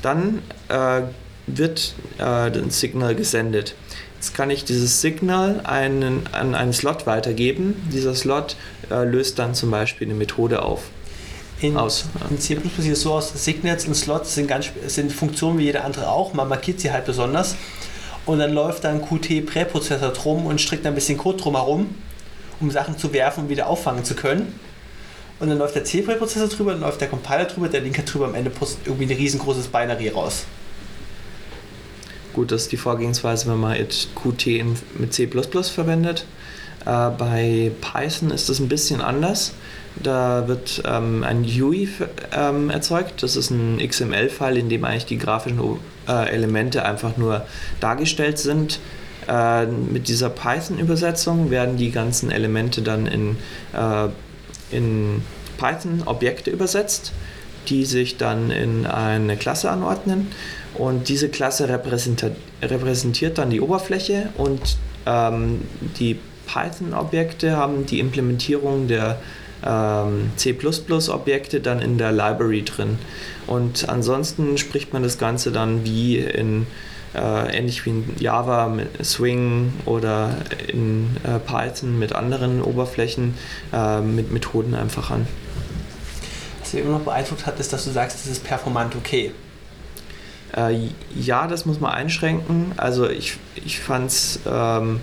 Dann äh, wird äh, ein Signal gesendet. Jetzt kann ich dieses Signal einen, an einen Slot weitergeben. Dieser Slot äh, löst dann zum Beispiel eine Methode auf. In, aus. in C++ sieht es so aus, Signals und Slots sind, ganz, sind Funktionen wie jede andere auch, man markiert sie halt besonders und dann läuft dann Qt-Präprozessor drum und strickt ein bisschen Code drumherum, um Sachen zu werfen und wieder auffangen zu können. Und dann läuft der C-Präprozessor drüber, dann läuft der Compiler drüber, der Linker drüber, am Ende irgendwie ein riesengroßes Binary raus. Gut, das ist die Vorgehensweise, wenn man jetzt Qt mit C verwendet. Äh, bei Python ist das ein bisschen anders. Da wird ähm, ein UI ähm, erzeugt. Das ist ein XML-File, in dem eigentlich die grafischen äh, Elemente einfach nur dargestellt sind. Äh, mit dieser Python-Übersetzung werden die ganzen Elemente dann in, äh, in Python-Objekte übersetzt, die sich dann in eine Klasse anordnen. Und diese Klasse repräsentiert dann die Oberfläche und ähm, die Python-Objekte haben die Implementierung der ähm, C++-Objekte dann in der Library drin. Und ansonsten spricht man das Ganze dann wie in äh, ähnlich wie in Java mit Swing oder in äh, Python mit anderen Oberflächen äh, mit Methoden einfach an. Was mich immer noch beeindruckt hat, ist, dass du sagst, es ist performant okay. Äh, ja, das muss man einschränken. Also ich, ich fand es ähm,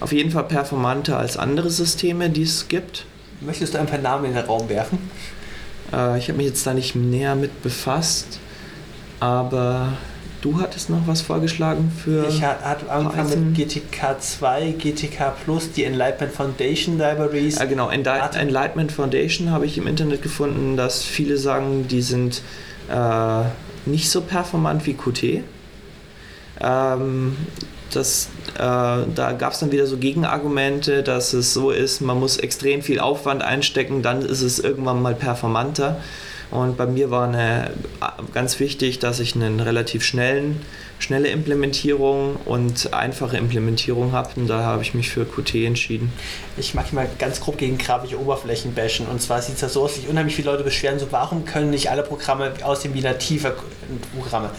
auf jeden Fall performanter als andere Systeme, die es gibt. Möchtest du ein paar Namen in den Raum werfen? Äh, ich habe mich jetzt da nicht näher mit befasst, aber du hattest noch was vorgeschlagen für. Ich hatte angefangen mit GTK 2, GTK Plus, die Enlightenment Foundation Libraries. Ja, genau, Enlightenment Foundation habe ich im Internet gefunden, dass viele sagen, die sind. Äh, nicht so performant wie Qt. Ähm, das, äh, da gab es dann wieder so Gegenargumente, dass es so ist, man muss extrem viel Aufwand einstecken, dann ist es irgendwann mal performanter. Und bei mir war eine, ganz wichtig, dass ich einen relativ schnellen, schnelle Implementierung und einfache Implementierung habe. Und da habe ich mich für Qt entschieden. Ich mag mal ganz grob gegen grafische Oberflächen bashen. Und zwar sieht es so aus, dass sich unheimlich viele Leute beschweren, so warum können nicht alle Programme aussehen wie native Programme.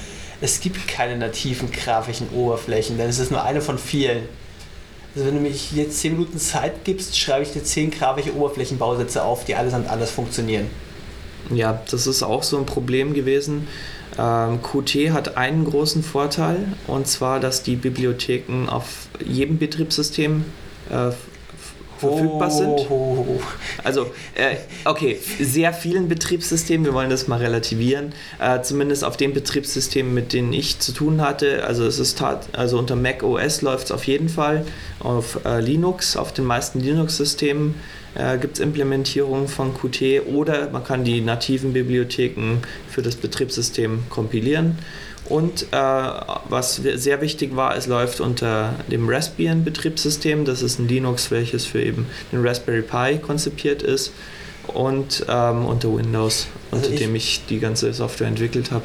es gibt keine nativen grafischen Oberflächen, denn es ist nur eine von vielen. Also wenn du mich jetzt 10 Minuten Zeit gibst, schreibe ich dir 10 grafische Oberflächenbausätze auf, die allesamt anders funktionieren. Ja, das ist auch so ein Problem gewesen. Ähm, Qt hat einen großen Vorteil, und zwar, dass die Bibliotheken auf jedem Betriebssystem äh, verfügbar sind. Also, äh, okay, sehr vielen Betriebssystemen, wir wollen das mal relativieren, äh, zumindest auf den Betriebssystemen, mit denen ich zu tun hatte. Also, es ist also unter Mac OS läuft es auf jeden Fall, auf äh, Linux, auf den meisten Linux-Systemen äh, gibt es Implementierungen von Qt oder man kann die nativen Bibliotheken für das Betriebssystem kompilieren. Und äh, was sehr wichtig war, es läuft unter dem Raspbian-Betriebssystem. Das ist ein Linux, welches für eben den Raspberry Pi konzipiert ist. Und ähm, unter Windows, unter also ich, dem ich die ganze Software entwickelt habe.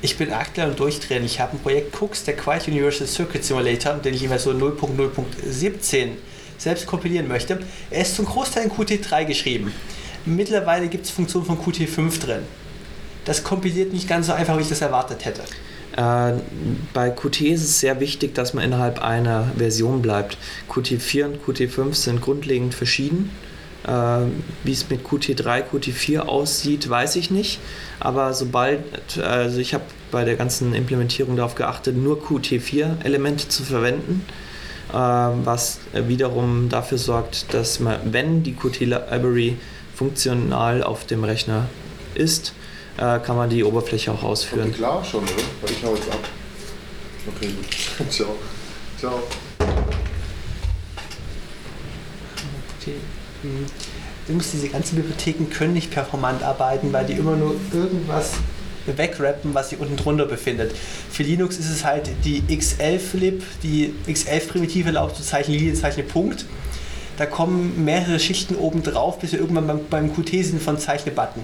Ich bin aktuell am Durchdrehen. Ich habe ein Projekt Cooks, der Quiet Universal Circuit Simulator, den ich immer so 0.0.17 selbst kompilieren möchte. Er ist zum Großteil in Qt3 geschrieben. Mittlerweile gibt es Funktionen von Qt5 drin. Das kompiliert nicht ganz so einfach, wie ich das erwartet hätte. Äh, bei Qt ist es sehr wichtig, dass man innerhalb einer Version bleibt. Qt4 und Qt5 sind grundlegend verschieden. Äh, wie es mit Qt3, Qt4 aussieht, weiß ich nicht. Aber sobald, also ich habe bei der ganzen Implementierung darauf geachtet, nur Qt4-Elemente zu verwenden, was wiederum dafür sorgt, dass man, wenn die Qt-Library funktional auf dem Rechner ist, äh, kann man die Oberfläche auch ausführen. Okay, klar schon, oder? Weil ich hau jetzt ab. Okay, gut. Ciao. Ciao. Du musst diese ganzen Bibliotheken können nicht performant arbeiten, weil die immer nur irgendwas wegrappen, was sich unten drunter befindet. Für Linux ist es halt die X11-Lib, die X11-Primitive erlaubt zu zeichnen, Linie, zeichne Punkt. Da kommen mehrere Schichten oben drauf, bis wir irgendwann beim, beim Qt sind von Zeichne-Button.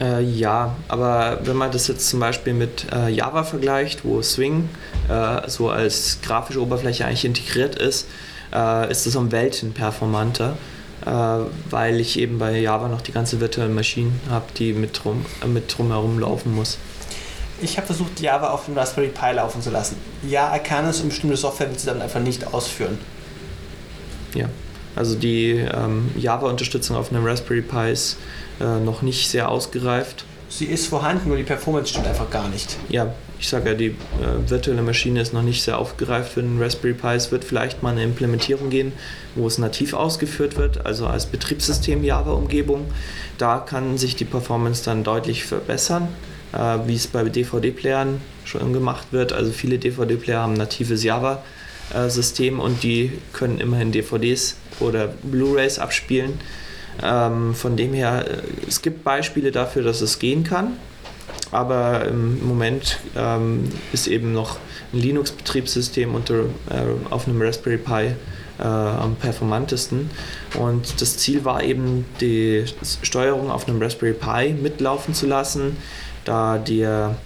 Äh, ja, aber wenn man das jetzt zum Beispiel mit äh, Java vergleicht, wo Swing äh, so als grafische Oberfläche eigentlich integriert ist, äh, ist es um Welten performanter, weil ich eben bei Java noch die ganze virtuelle Maschine habe, die mit, drum, äh, mit drumherum laufen muss. Ich habe versucht, Java auf dem Raspberry Pi laufen zu lassen. Ja, er kann es und bestimmte Software wird sie dann einfach nicht ausführen. Ja, also die ähm, Java-Unterstützung auf einem Raspberry Pi ist äh, noch nicht sehr ausgereift. Sie ist vorhanden, nur die Performance stimmt einfach gar nicht. Ja, ich sage ja, die äh, virtuelle Maschine ist noch nicht sehr aufgereift für den Raspberry Pi. Es wird vielleicht mal eine Implementierung gehen, wo es nativ ausgeführt wird, also als Betriebssystem Java-Umgebung. Da kann sich die Performance dann deutlich verbessern, äh, wie es bei DVD-Playern schon gemacht wird. Also viele DVD-Player haben natives Java-System und die können immerhin DVDs oder Blu-rays abspielen. Ähm, von dem her, äh, es gibt Beispiele dafür, dass es gehen kann, aber im Moment ähm, ist eben noch ein Linux-Betriebssystem unter, äh, auf einem Raspberry Pi äh, am performantesten. Und das Ziel war eben, die Steuerung auf einem Raspberry Pi mitlaufen zu lassen, da der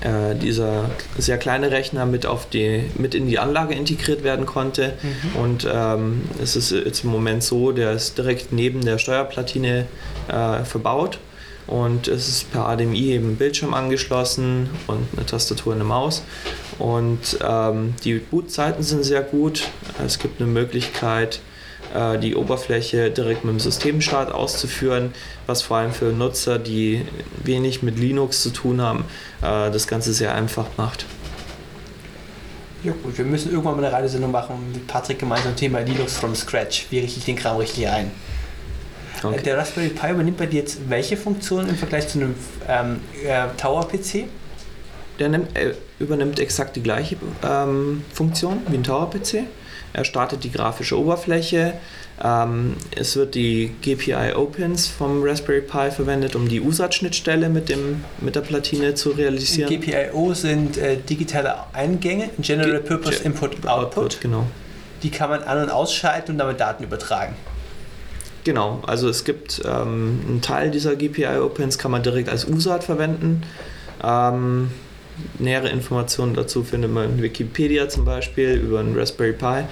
äh, dieser sehr kleine Rechner mit, auf die, mit in die Anlage integriert werden konnte. Mhm. Und ähm, es ist jetzt im Moment so, der ist direkt neben der Steuerplatine äh, verbaut. Und es ist per HDMI eben ein Bildschirm angeschlossen und eine Tastatur und eine Maus. Und ähm, die Bootzeiten sind sehr gut. Es gibt eine Möglichkeit, äh, die Oberfläche direkt mit dem Systemstart auszuführen, was vor allem für Nutzer, die wenig mit Linux zu tun haben, äh, das Ganze sehr einfach macht. Ja gut, wir müssen irgendwann mal eine Radiosendung machen mit Patrick gemeinsam Thema Linux from Scratch. Wie richte ich den Kram richtig ein? Okay. Der Raspberry Pi übernimmt bei dir jetzt welche Funktionen im Vergleich zu einem ähm, äh, Tower-PC? Der nimmt, äh, übernimmt exakt die gleiche ähm, Funktion wie ein Tower-PC. Er startet die grafische Oberfläche. Ähm, es wird die GPI Opens vom Raspberry Pi verwendet, um die USAT-Schnittstelle mit, mit der Platine zu realisieren. GPIO sind äh, digitale Eingänge, General Ge Purpose Input Output. Output. Genau. Die kann man an- und ausschalten und damit Daten übertragen. Genau, also es gibt ähm, einen Teil dieser GPI Opens kann man direkt als USAT verwenden. Ähm, nähere Informationen dazu findet man in Wikipedia zum Beispiel über einen Raspberry Pi.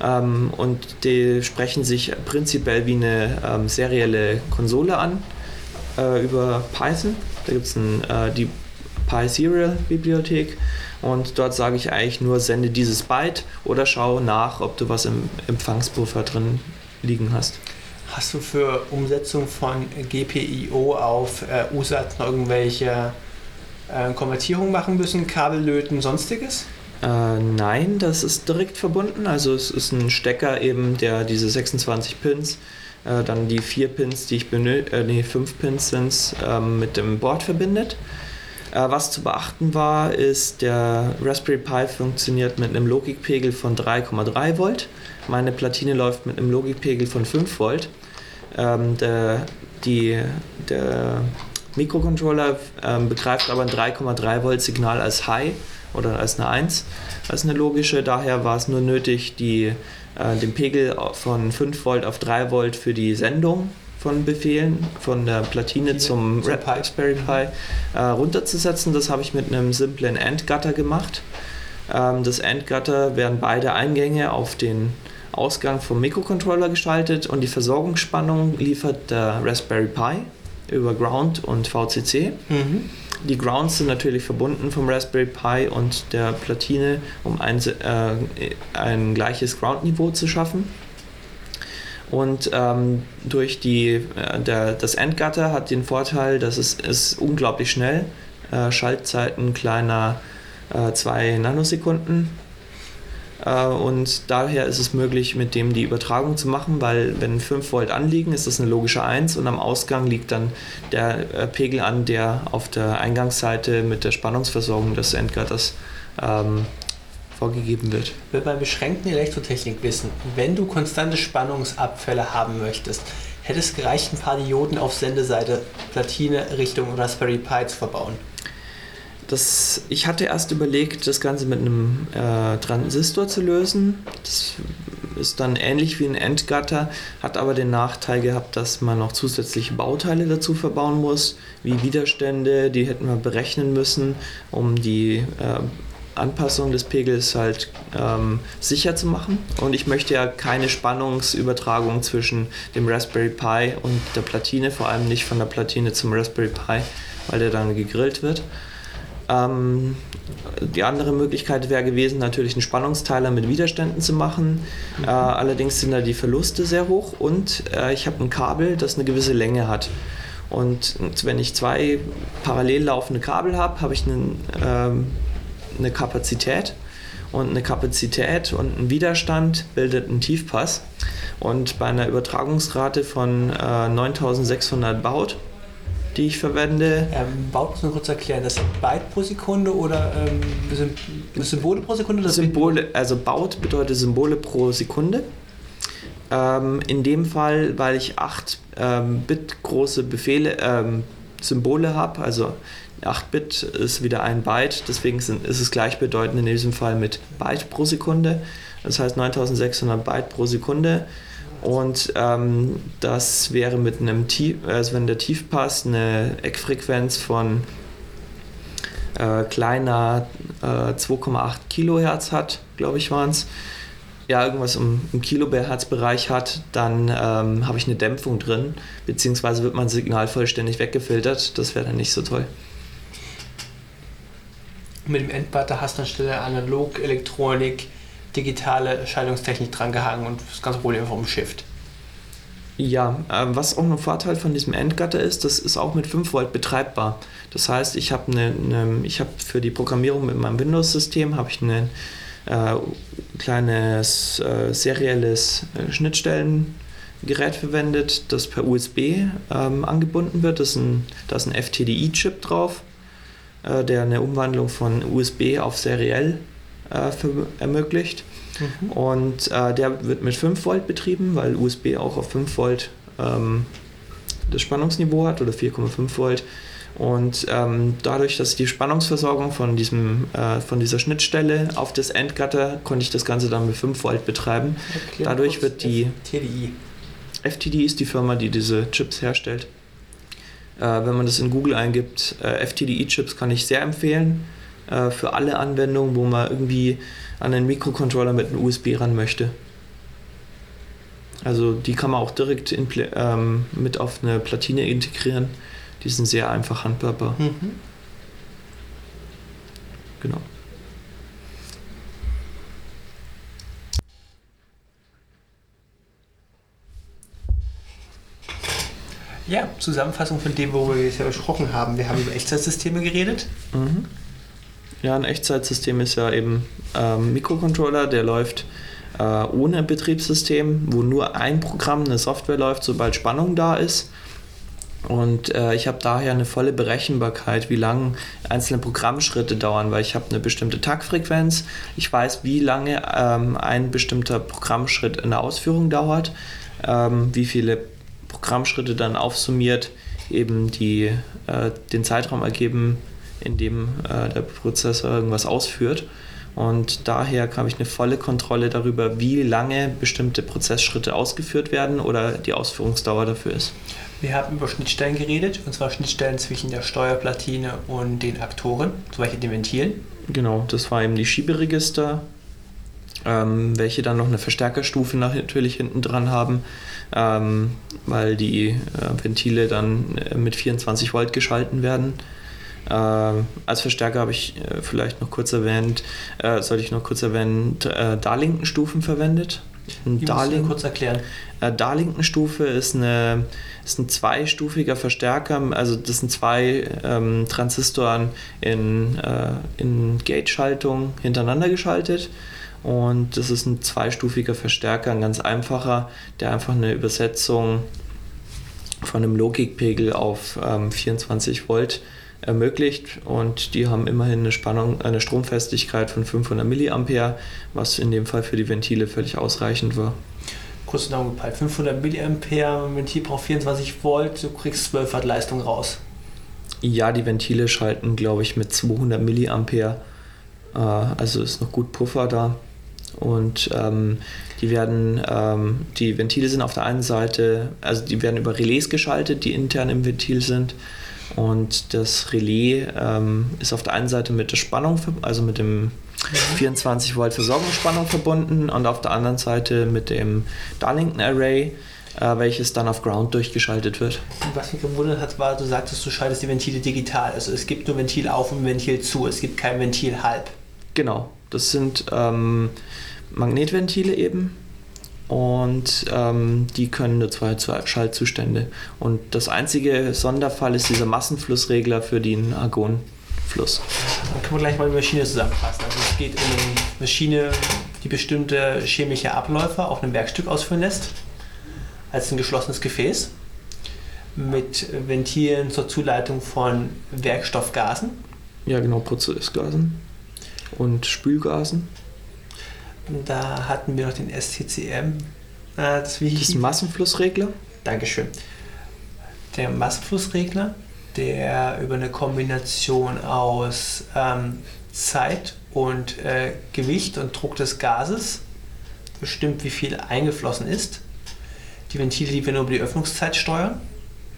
Ähm, und die sprechen sich prinzipiell wie eine ähm, serielle Konsole an äh, über Python. Da gibt es äh, die Pi Serial Bibliothek und dort sage ich eigentlich nur, sende dieses Byte oder schau nach, ob du was im Empfangspuffer drin liegen hast. Hast du für Umsetzung von GPIO auf äh, USAT noch irgendwelche äh, Konvertierungen machen müssen, Kabel löten, sonstiges? Äh, nein, das ist direkt verbunden. Also es ist ein Stecker eben, der diese 26 Pins, äh, dann die vier Pins, die ich benötige, äh, nee, fünf Pins sind ähm, mit dem Board verbindet. Äh, was zu beachten war, ist, der Raspberry Pi funktioniert mit einem Logikpegel von 3,3 Volt. Meine Platine läuft mit einem Logikpegel von 5 Volt. Ähm, der, die, der Mikrocontroller ähm, begreift aber ein 3,3 Volt Signal als High oder als eine 1, als eine logische. Daher war es nur nötig, die, äh, den Pegel von 5 Volt auf 3 Volt für die Sendung von Befehlen von der Platine zum, zum Raspberry Pi äh, runterzusetzen. Das habe ich mit einem simplen AND-Gutter gemacht. Ähm, das AND-Gutter werden beide Eingänge auf den Ausgang vom Mikrocontroller geschaltet und die Versorgungsspannung liefert der Raspberry Pi über Ground und VCC. Mhm. Die Grounds sind natürlich verbunden vom Raspberry Pi und der Platine, um ein, äh, ein gleiches Ground-Niveau zu schaffen. Und ähm, durch die, äh, der, das Endgutter hat den Vorteil, dass es ist unglaublich schnell. Äh, Schaltzeiten kleiner 2 äh, Nanosekunden. Äh, und daher ist es möglich, mit dem die Übertragung zu machen, weil wenn 5 Volt anliegen, ist das eine logische 1 und am Ausgang liegt dann der äh, Pegel an, der auf der Eingangsseite mit der Spannungsversorgung des Endgutters ähm, vorgegeben wird. Wir bei beschränkten Elektrotechnik wissen, wenn du konstante Spannungsabfälle haben möchtest, hätte es gereicht, ein paar Dioden auf Sendeseite Platine Richtung Raspberry Pi zu verbauen. Das, ich hatte erst überlegt, das Ganze mit einem äh, Transistor zu lösen. Das ist dann ähnlich wie ein Endgutter, hat aber den Nachteil gehabt, dass man noch zusätzliche Bauteile dazu verbauen muss, wie Widerstände, die hätten wir berechnen müssen, um die äh, Anpassung des Pegels halt ähm, sicher zu machen. Und ich möchte ja keine Spannungsübertragung zwischen dem Raspberry Pi und der Platine, vor allem nicht von der Platine zum Raspberry Pi, weil der dann gegrillt wird. Ähm, die andere Möglichkeit wäre gewesen, natürlich einen Spannungsteiler mit Widerständen zu machen. Mhm. Äh, allerdings sind da die Verluste sehr hoch und äh, ich habe ein Kabel, das eine gewisse Länge hat. Und wenn ich zwei parallel laufende Kabel habe, habe ich einen ähm, eine Kapazität und eine Kapazität und ein Widerstand bildet einen Tiefpass. Und bei einer Übertragungsrate von äh, 9600 Baut, die ich verwende. Ähm, Baut muss man kurz erklären, das sind Byte pro Sekunde oder ähm, Symbole pro Sekunde? Symbole, also Baut bedeutet Symbole pro Sekunde. Ähm, in dem Fall, weil ich 8 ähm, Bit große Befehle, ähm, Symbole habe, also 8-Bit ist wieder ein Byte, deswegen sind, ist es gleichbedeutend in diesem Fall mit Byte pro Sekunde. Das heißt 9600 Byte pro Sekunde. Und ähm, das wäre mit einem Tief, also wenn der Tiefpass eine Eckfrequenz von äh, kleiner äh, 2,8 Kilohertz hat, glaube ich, waren es. Ja, irgendwas im, im Kilohertz-Bereich hat, dann ähm, habe ich eine Dämpfung drin, beziehungsweise wird mein Signal vollständig weggefiltert. Das wäre dann nicht so toll mit dem Endbutter hast du anstelle analog, Elektronik, digitale Schaltungstechnik drangehangen und das ganze Problem vom Shift. Ja, äh, was auch ein Vorteil von diesem Endgutter ist, das ist auch mit 5 Volt betreibbar. Das heißt, ich habe eine, ich habe für die Programmierung mit meinem Windows-System habe ich ein äh, kleines äh, serielles äh, Schnittstellengerät verwendet, das per USB ähm, angebunden wird. Das ist ein, da ist ein FTDI-Chip drauf äh, der eine Umwandlung von USB auf seriell äh, für, ermöglicht. Mhm. Und äh, der wird mit 5 Volt betrieben, weil USB auch auf 5 Volt ähm, das Spannungsniveau hat oder 4,5 Volt. Und ähm, dadurch, dass die Spannungsversorgung von, diesem, äh, von dieser Schnittstelle auf das Endgutter, konnte ich das Ganze dann mit 5 Volt betreiben. Erklär Dadurch wird die. FTDI. FTDI ist die Firma, die diese Chips herstellt. Äh, wenn man das in Google eingibt, äh, FTDI-Chips kann ich sehr empfehlen äh, für alle Anwendungen, wo man irgendwie an einen Mikrocontroller mit einem USB ran möchte. Also die kann man auch direkt in, ähm, mit auf eine Platine integrieren. Die sind sehr einfach handhabbar. Mhm. Genau. Ja, Zusammenfassung von dem, worüber wir bisher gesprochen haben. Wir haben über Echtzeitsysteme geredet. Mhm. Ja, ein Echtzeitsystem ist ja eben ähm, Mikrocontroller, der läuft äh, ohne Betriebssystem, wo nur ein Programm, eine Software läuft, sobald Spannung da ist. Und äh, ich habe daher eine volle Berechenbarkeit, wie lange einzelne Programmschritte dauern, weil ich habe eine bestimmte Taktfrequenz. Ich weiß, wie lange ähm, ein bestimmter Programmschritt in der Ausführung dauert, ähm, wie viele Programmschritte dann aufsummiert eben die, äh, den Zeitraum ergeben, in dem äh, der Prozessor irgendwas ausführt. Und daher habe ich eine volle Kontrolle darüber, wie lange bestimmte Prozessschritte ausgeführt werden oder die Ausführungsdauer dafür ist. Wir haben über Schnittstellen geredet, und zwar Schnittstellen zwischen der Steuerplatine und den Aktoren, zum Beispiel den Ventilen. Genau, das war eben die Schieberegister, ähm, welche dann noch eine Verstärkerstufe natürlich hinten dran haben, ähm, weil die äh, Ventile dann äh, mit 24 Volt geschalten werden. Äh, als Verstärker habe ich äh, vielleicht noch kurz erwähnt, äh, sollte ich noch kurz erwähnen, äh, Darlington-Stufen verwendet. Darling kurz erklären. Äh, Darlington-Stufe ist, eine, ist ein zweistufiger Verstärker, also das sind zwei ähm, Transistoren in, äh, in Gate-Schaltung hintereinander geschaltet. Und das ist ein zweistufiger Verstärker, ein ganz einfacher, der einfach eine Übersetzung von einem Logikpegel auf ähm, 24 Volt ermöglicht und die haben immerhin eine Spannung, eine Stromfestigkeit von 500 mA, was in dem Fall für die Ventile völlig ausreichend war. Kurz zusammengepeilt, 500 mA, Ventil braucht 24 Volt, du kriegst 12 Watt Leistung raus. Ja, die Ventile schalten, glaube ich, mit 200 mA, äh, also ist noch gut Puffer da. Und ähm, die werden, ähm, die Ventile sind auf der einen Seite, also die werden über Relais geschaltet, die intern im Ventil sind. Und das Relais ähm, ist auf der einen Seite mit der Spannung, also mit dem 24 Volt Versorgungsspannung verbunden und auf der anderen Seite mit dem Darlington Array, äh, welches dann auf Ground durchgeschaltet wird. Was mich gewundert hat, war, du sagtest, du schaltest die Ventile digital. Also es gibt nur Ventil auf und Ventil zu, es gibt kein Ventil halb. Genau, das sind ähm, Magnetventile eben und ähm, die können nur zwei Schaltzustände. Und das einzige Sonderfall ist dieser Massenflussregler für den Argonfluss. Dann können wir gleich mal die Maschine zusammenfassen. Also es geht um eine Maschine, die bestimmte chemische Abläufe auf einem Werkstück ausführen lässt, als ein geschlossenes Gefäß mit Ventilen zur Zuleitung von Werkstoffgasen. Ja, genau, Prozessgasen und Spülgasen. Da hatten wir noch den STCM. Äh, das, wie das ist ein Massenflussregler. Dankeschön. Der Massenflussregler, der über eine Kombination aus ähm, Zeit und äh, Gewicht und Druck des Gases bestimmt, wie viel eingeflossen ist. Die Ventile, die wir nur über die Öffnungszeit steuern.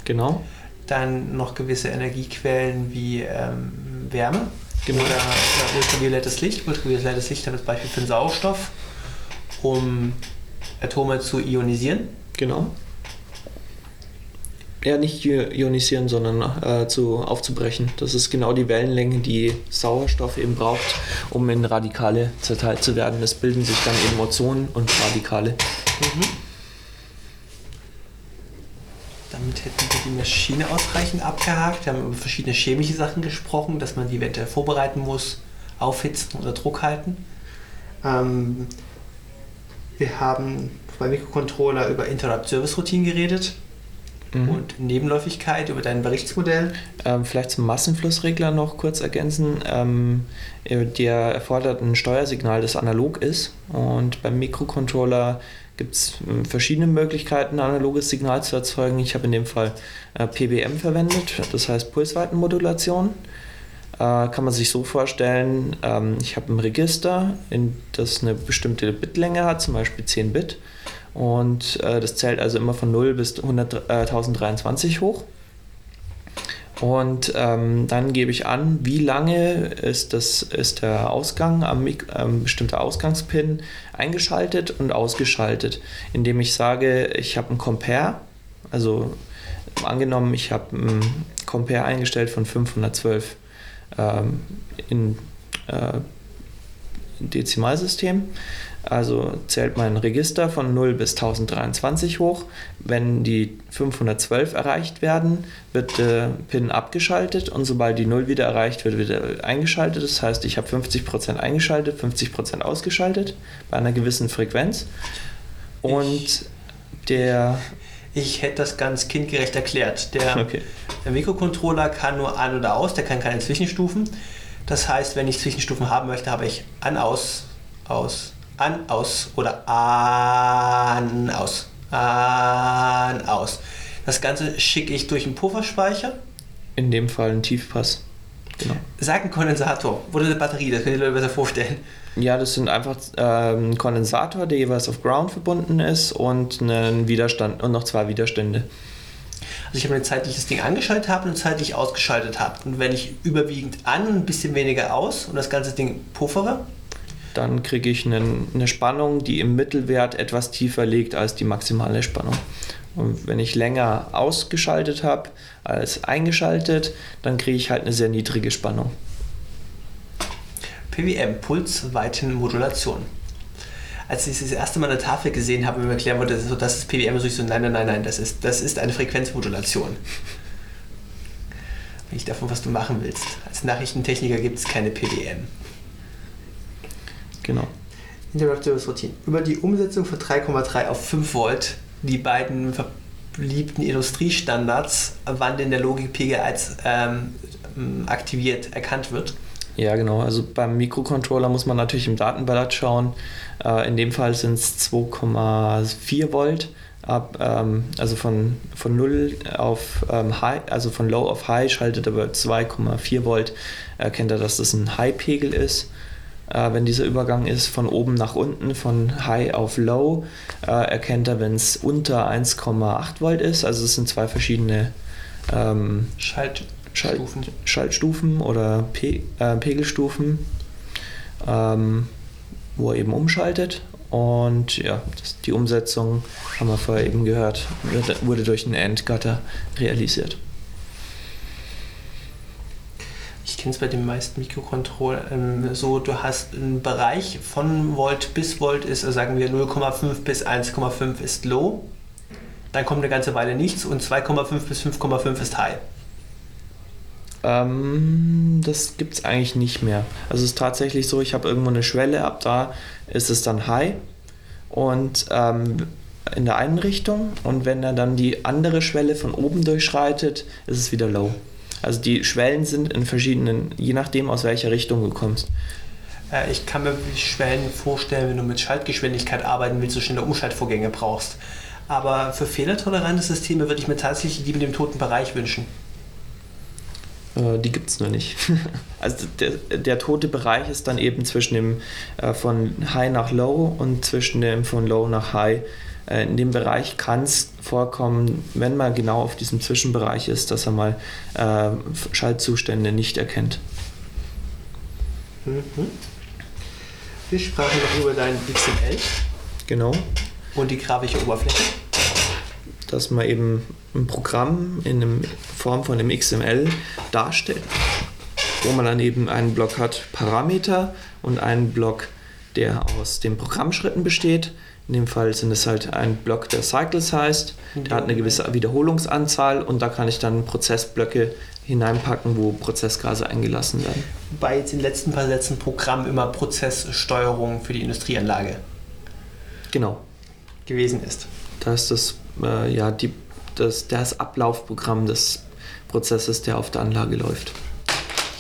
Genau. Dann noch gewisse Energiequellen wie ähm, Wärme Genau. Oder äh, ultraviolettes Licht. Ultraviolettes Licht hat das Beispiel für den Sauerstoff, um Atome zu ionisieren. Genau. Ja, nicht ionisieren, sondern äh, zu, aufzubrechen. Das ist genau die Wellenlänge, die Sauerstoff eben braucht, um in Radikale zerteilt zu werden. Es bilden sich dann eben Ozonen und Radikale. Mhm. Damit hätten wir die Maschine ausreichend abgehakt. Wir haben über verschiedene chemische Sachen gesprochen, dass man die Wette vorbereiten muss, aufhitzen oder Druck halten. Ähm, wir haben bei Mikrocontroller über Interrupt-Service-Routinen geredet mhm. und Nebenläufigkeit über dein Berichtsmodell. Ähm, vielleicht zum Massenflussregler noch kurz ergänzen. Ähm, der erfordert ein Steuersignal, das analog ist und beim Mikrocontroller gibt es äh, verschiedene Möglichkeiten, ein analoges Signal zu erzeugen. Ich habe in dem Fall äh, PWM verwendet, das heißt Pulsweitenmodulation. Äh, kann man sich so vorstellen, ähm, ich habe ein Register, in, das eine bestimmte Bitlänge hat, zum Beispiel 10 Bit. Und äh, das zählt also immer von 0 bis 100, 1023 hoch. Und ähm, dann gebe ich an, wie lange ist, das, ist der Ausgang am ähm, bestimmter Ausgangspin eingeschaltet und ausgeschaltet, indem ich sage, ich habe einen Compare, also angenommen, ich habe einen Compare eingestellt von 512 ähm, in äh, Dezimalsystem. Also zählt mein Register von 0 bis 1023 hoch. Wenn die 512 erreicht werden, wird der PIN abgeschaltet und sobald die 0 wieder erreicht wird, wieder eingeschaltet. Das heißt, ich habe 50% eingeschaltet, 50% ausgeschaltet bei einer gewissen Frequenz. Und Ich- der Ich hätte das ganz kindgerecht erklärt. Der, Okay. der Mikrocontroller kann nur an oder aus, der kann keine Zwischenstufen. Das heißt, wenn ich Zwischenstufen haben möchte, habe ich an, aus, aus, an, aus oder an, aus, an, aus. Das Ganze schicke ich durch einen Pufferspeicher. in dem Fall ein Tiefpass. Genau. Sag ein Kondensator oder eine Batterie, das könnt ihr euch besser vorstellen. Ja, das sind einfach ähm, ein Kondensator, der jeweils auf Ground verbunden ist und einen Widerstand und noch zwei Widerstände. Also ich habe eine Zeit, die ich das Ding angeschaltet habe und eine Zeit, die ich ausgeschaltet habe. Und wenn ich überwiegend an und ein bisschen weniger aus und das ganze Ding puffere, Dann kriege ich einen, eine Spannung, die im Mittelwert etwas tiefer liegt als die maximale Spannung. Und wenn ich länger ausgeschaltet habe als eingeschaltet, dann kriege ich halt eine sehr niedrige Spannung. PWM, Pulsweitenmodulation. Als ich das erste Mal eine Tafel gesehen habe, mir erklären wollte, das ist, so, das ist PWM, so ich so, nein, nein, nein, nein, das ist, das ist eine Frequenzmodulation. Nicht davon, was du machen willst. Als Nachrichtentechniker gibt es keine PWM. Genau. Interrupted Service Routine. Über die Umsetzung von 3,3 auf 5 Volt, die beiden verbliebenen Industriestandards, wann denn der Logikpegel als ähm, aktiviert erkannt wird. Ja, genau. Also beim Mikrocontroller muss man natürlich im Datenblatt schauen. Äh, in dem Fall sind es 2,4 Volt. Ab, ähm, also von, von 0 auf ähm, High, also von Low auf High schaltet er bei 2,4 Volt, erkennt er, dass das ein High-Pegel ist. Äh, wenn dieser Übergang ist von oben nach unten, von High auf Low, äh, erkennt er, wenn es unter 1,8 Volt ist. Also es sind zwei verschiedene ähm, Schalt, Schaltstufen. Schaltstufen oder Pe äh, Pegelstufen, ähm, wo er eben umschaltet. Und ja, das, die Umsetzung, haben wir vorher eben gehört, wurde, wurde durch einen Endgatter realisiert. Ich kenne es bei den meisten Mikrocontrollern ähm, so, du hast einen Bereich von Volt bis Volt ist, also sagen wir 0,5 bis 1,5 ist Low. Dann kommt eine ganze Weile nichts und 2,5 bis 5,5 ist High. Ähm, das gibt es eigentlich nicht mehr. Also es ist tatsächlich so, ich habe irgendwo eine Schwelle, ab da ist es dann High und ähm, in der einen Richtung und wenn er dann die andere Schwelle von oben durchschreitet, ist es wieder Low. Also die Schwellen sind in verschiedenen, je nachdem aus welcher Richtung du kommst. Äh, ich kann mir die Schwellen vorstellen, wenn du mit Schaltgeschwindigkeit arbeiten willst, so schnelle Umschaltvorgänge brauchst. Aber für fehlertolerante Systeme würde ich mir tatsächlich die mit dem toten Bereich wünschen. Äh, die gibt es nur nicht. also der, der tote Bereich ist dann eben zwischen dem äh, von High nach Low und zwischen dem von Low nach High. Äh, in dem Bereich kann es vorkommen, wenn man genau auf diesem Zwischenbereich ist, dass er mal äh, Schaltzustände nicht erkennt. Mhm. Wir sprachen noch über dein XML Genau. und die grafische Oberfläche. Dass man eben ein Programm in einem Form von einem XML darstellt, wo man dann eben einen Block hat Parameter und einen Block, der aus den Programmschritten besteht. In dem Fall sind es halt ein Block, der Cycles heißt. Der hat eine gewisse Wiederholungsanzahl und da kann ich dann Prozessblöcke hineinpacken, wo Prozessgase eingelassen werden. Bei jetzt in den letzten paar Sätzen Programm immer Prozesssteuerung für die Industrieanlage Genau. gewesen ist. Da ist das, äh, ja, die, das, das Ablaufprogramm des Prozesses, der auf der Anlage läuft.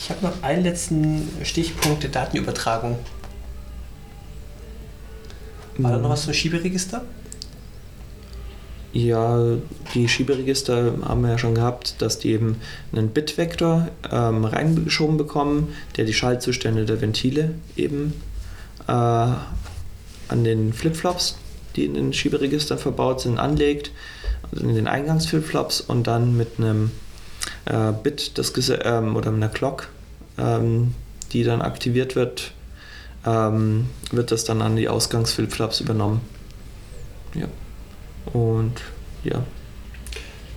Ich habe noch einen letzten Stichpunkt der Datenübertragung. War da noch was zum Schieberegister? Ja, die Schieberegister haben wir ja schon gehabt, dass die eben einen Bitvektor ähm, reingeschoben bekommen, der die Schaltzustände der Ventile eben äh, an den Flipflops, die in den Schieberegistern verbaut sind, anlegt, also in den Eingangsflipflops und dann mit einem äh, Bit das, ähm, oder einer Clock, ähm, die dann aktiviert wird, ähm, wird das dann an die Ausgangsflipflops übernommen. Ja. Und ja,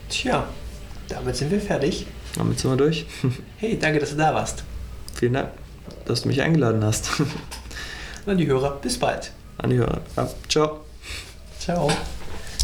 Tja, damit sind wir fertig. damit sind wir durch. Hey, danke, dass du da warst. Vielen Dank. dass du mich eingeladen hast. An die Hörer, bis bald. An die Hörer. Ja, ciao. Ciao.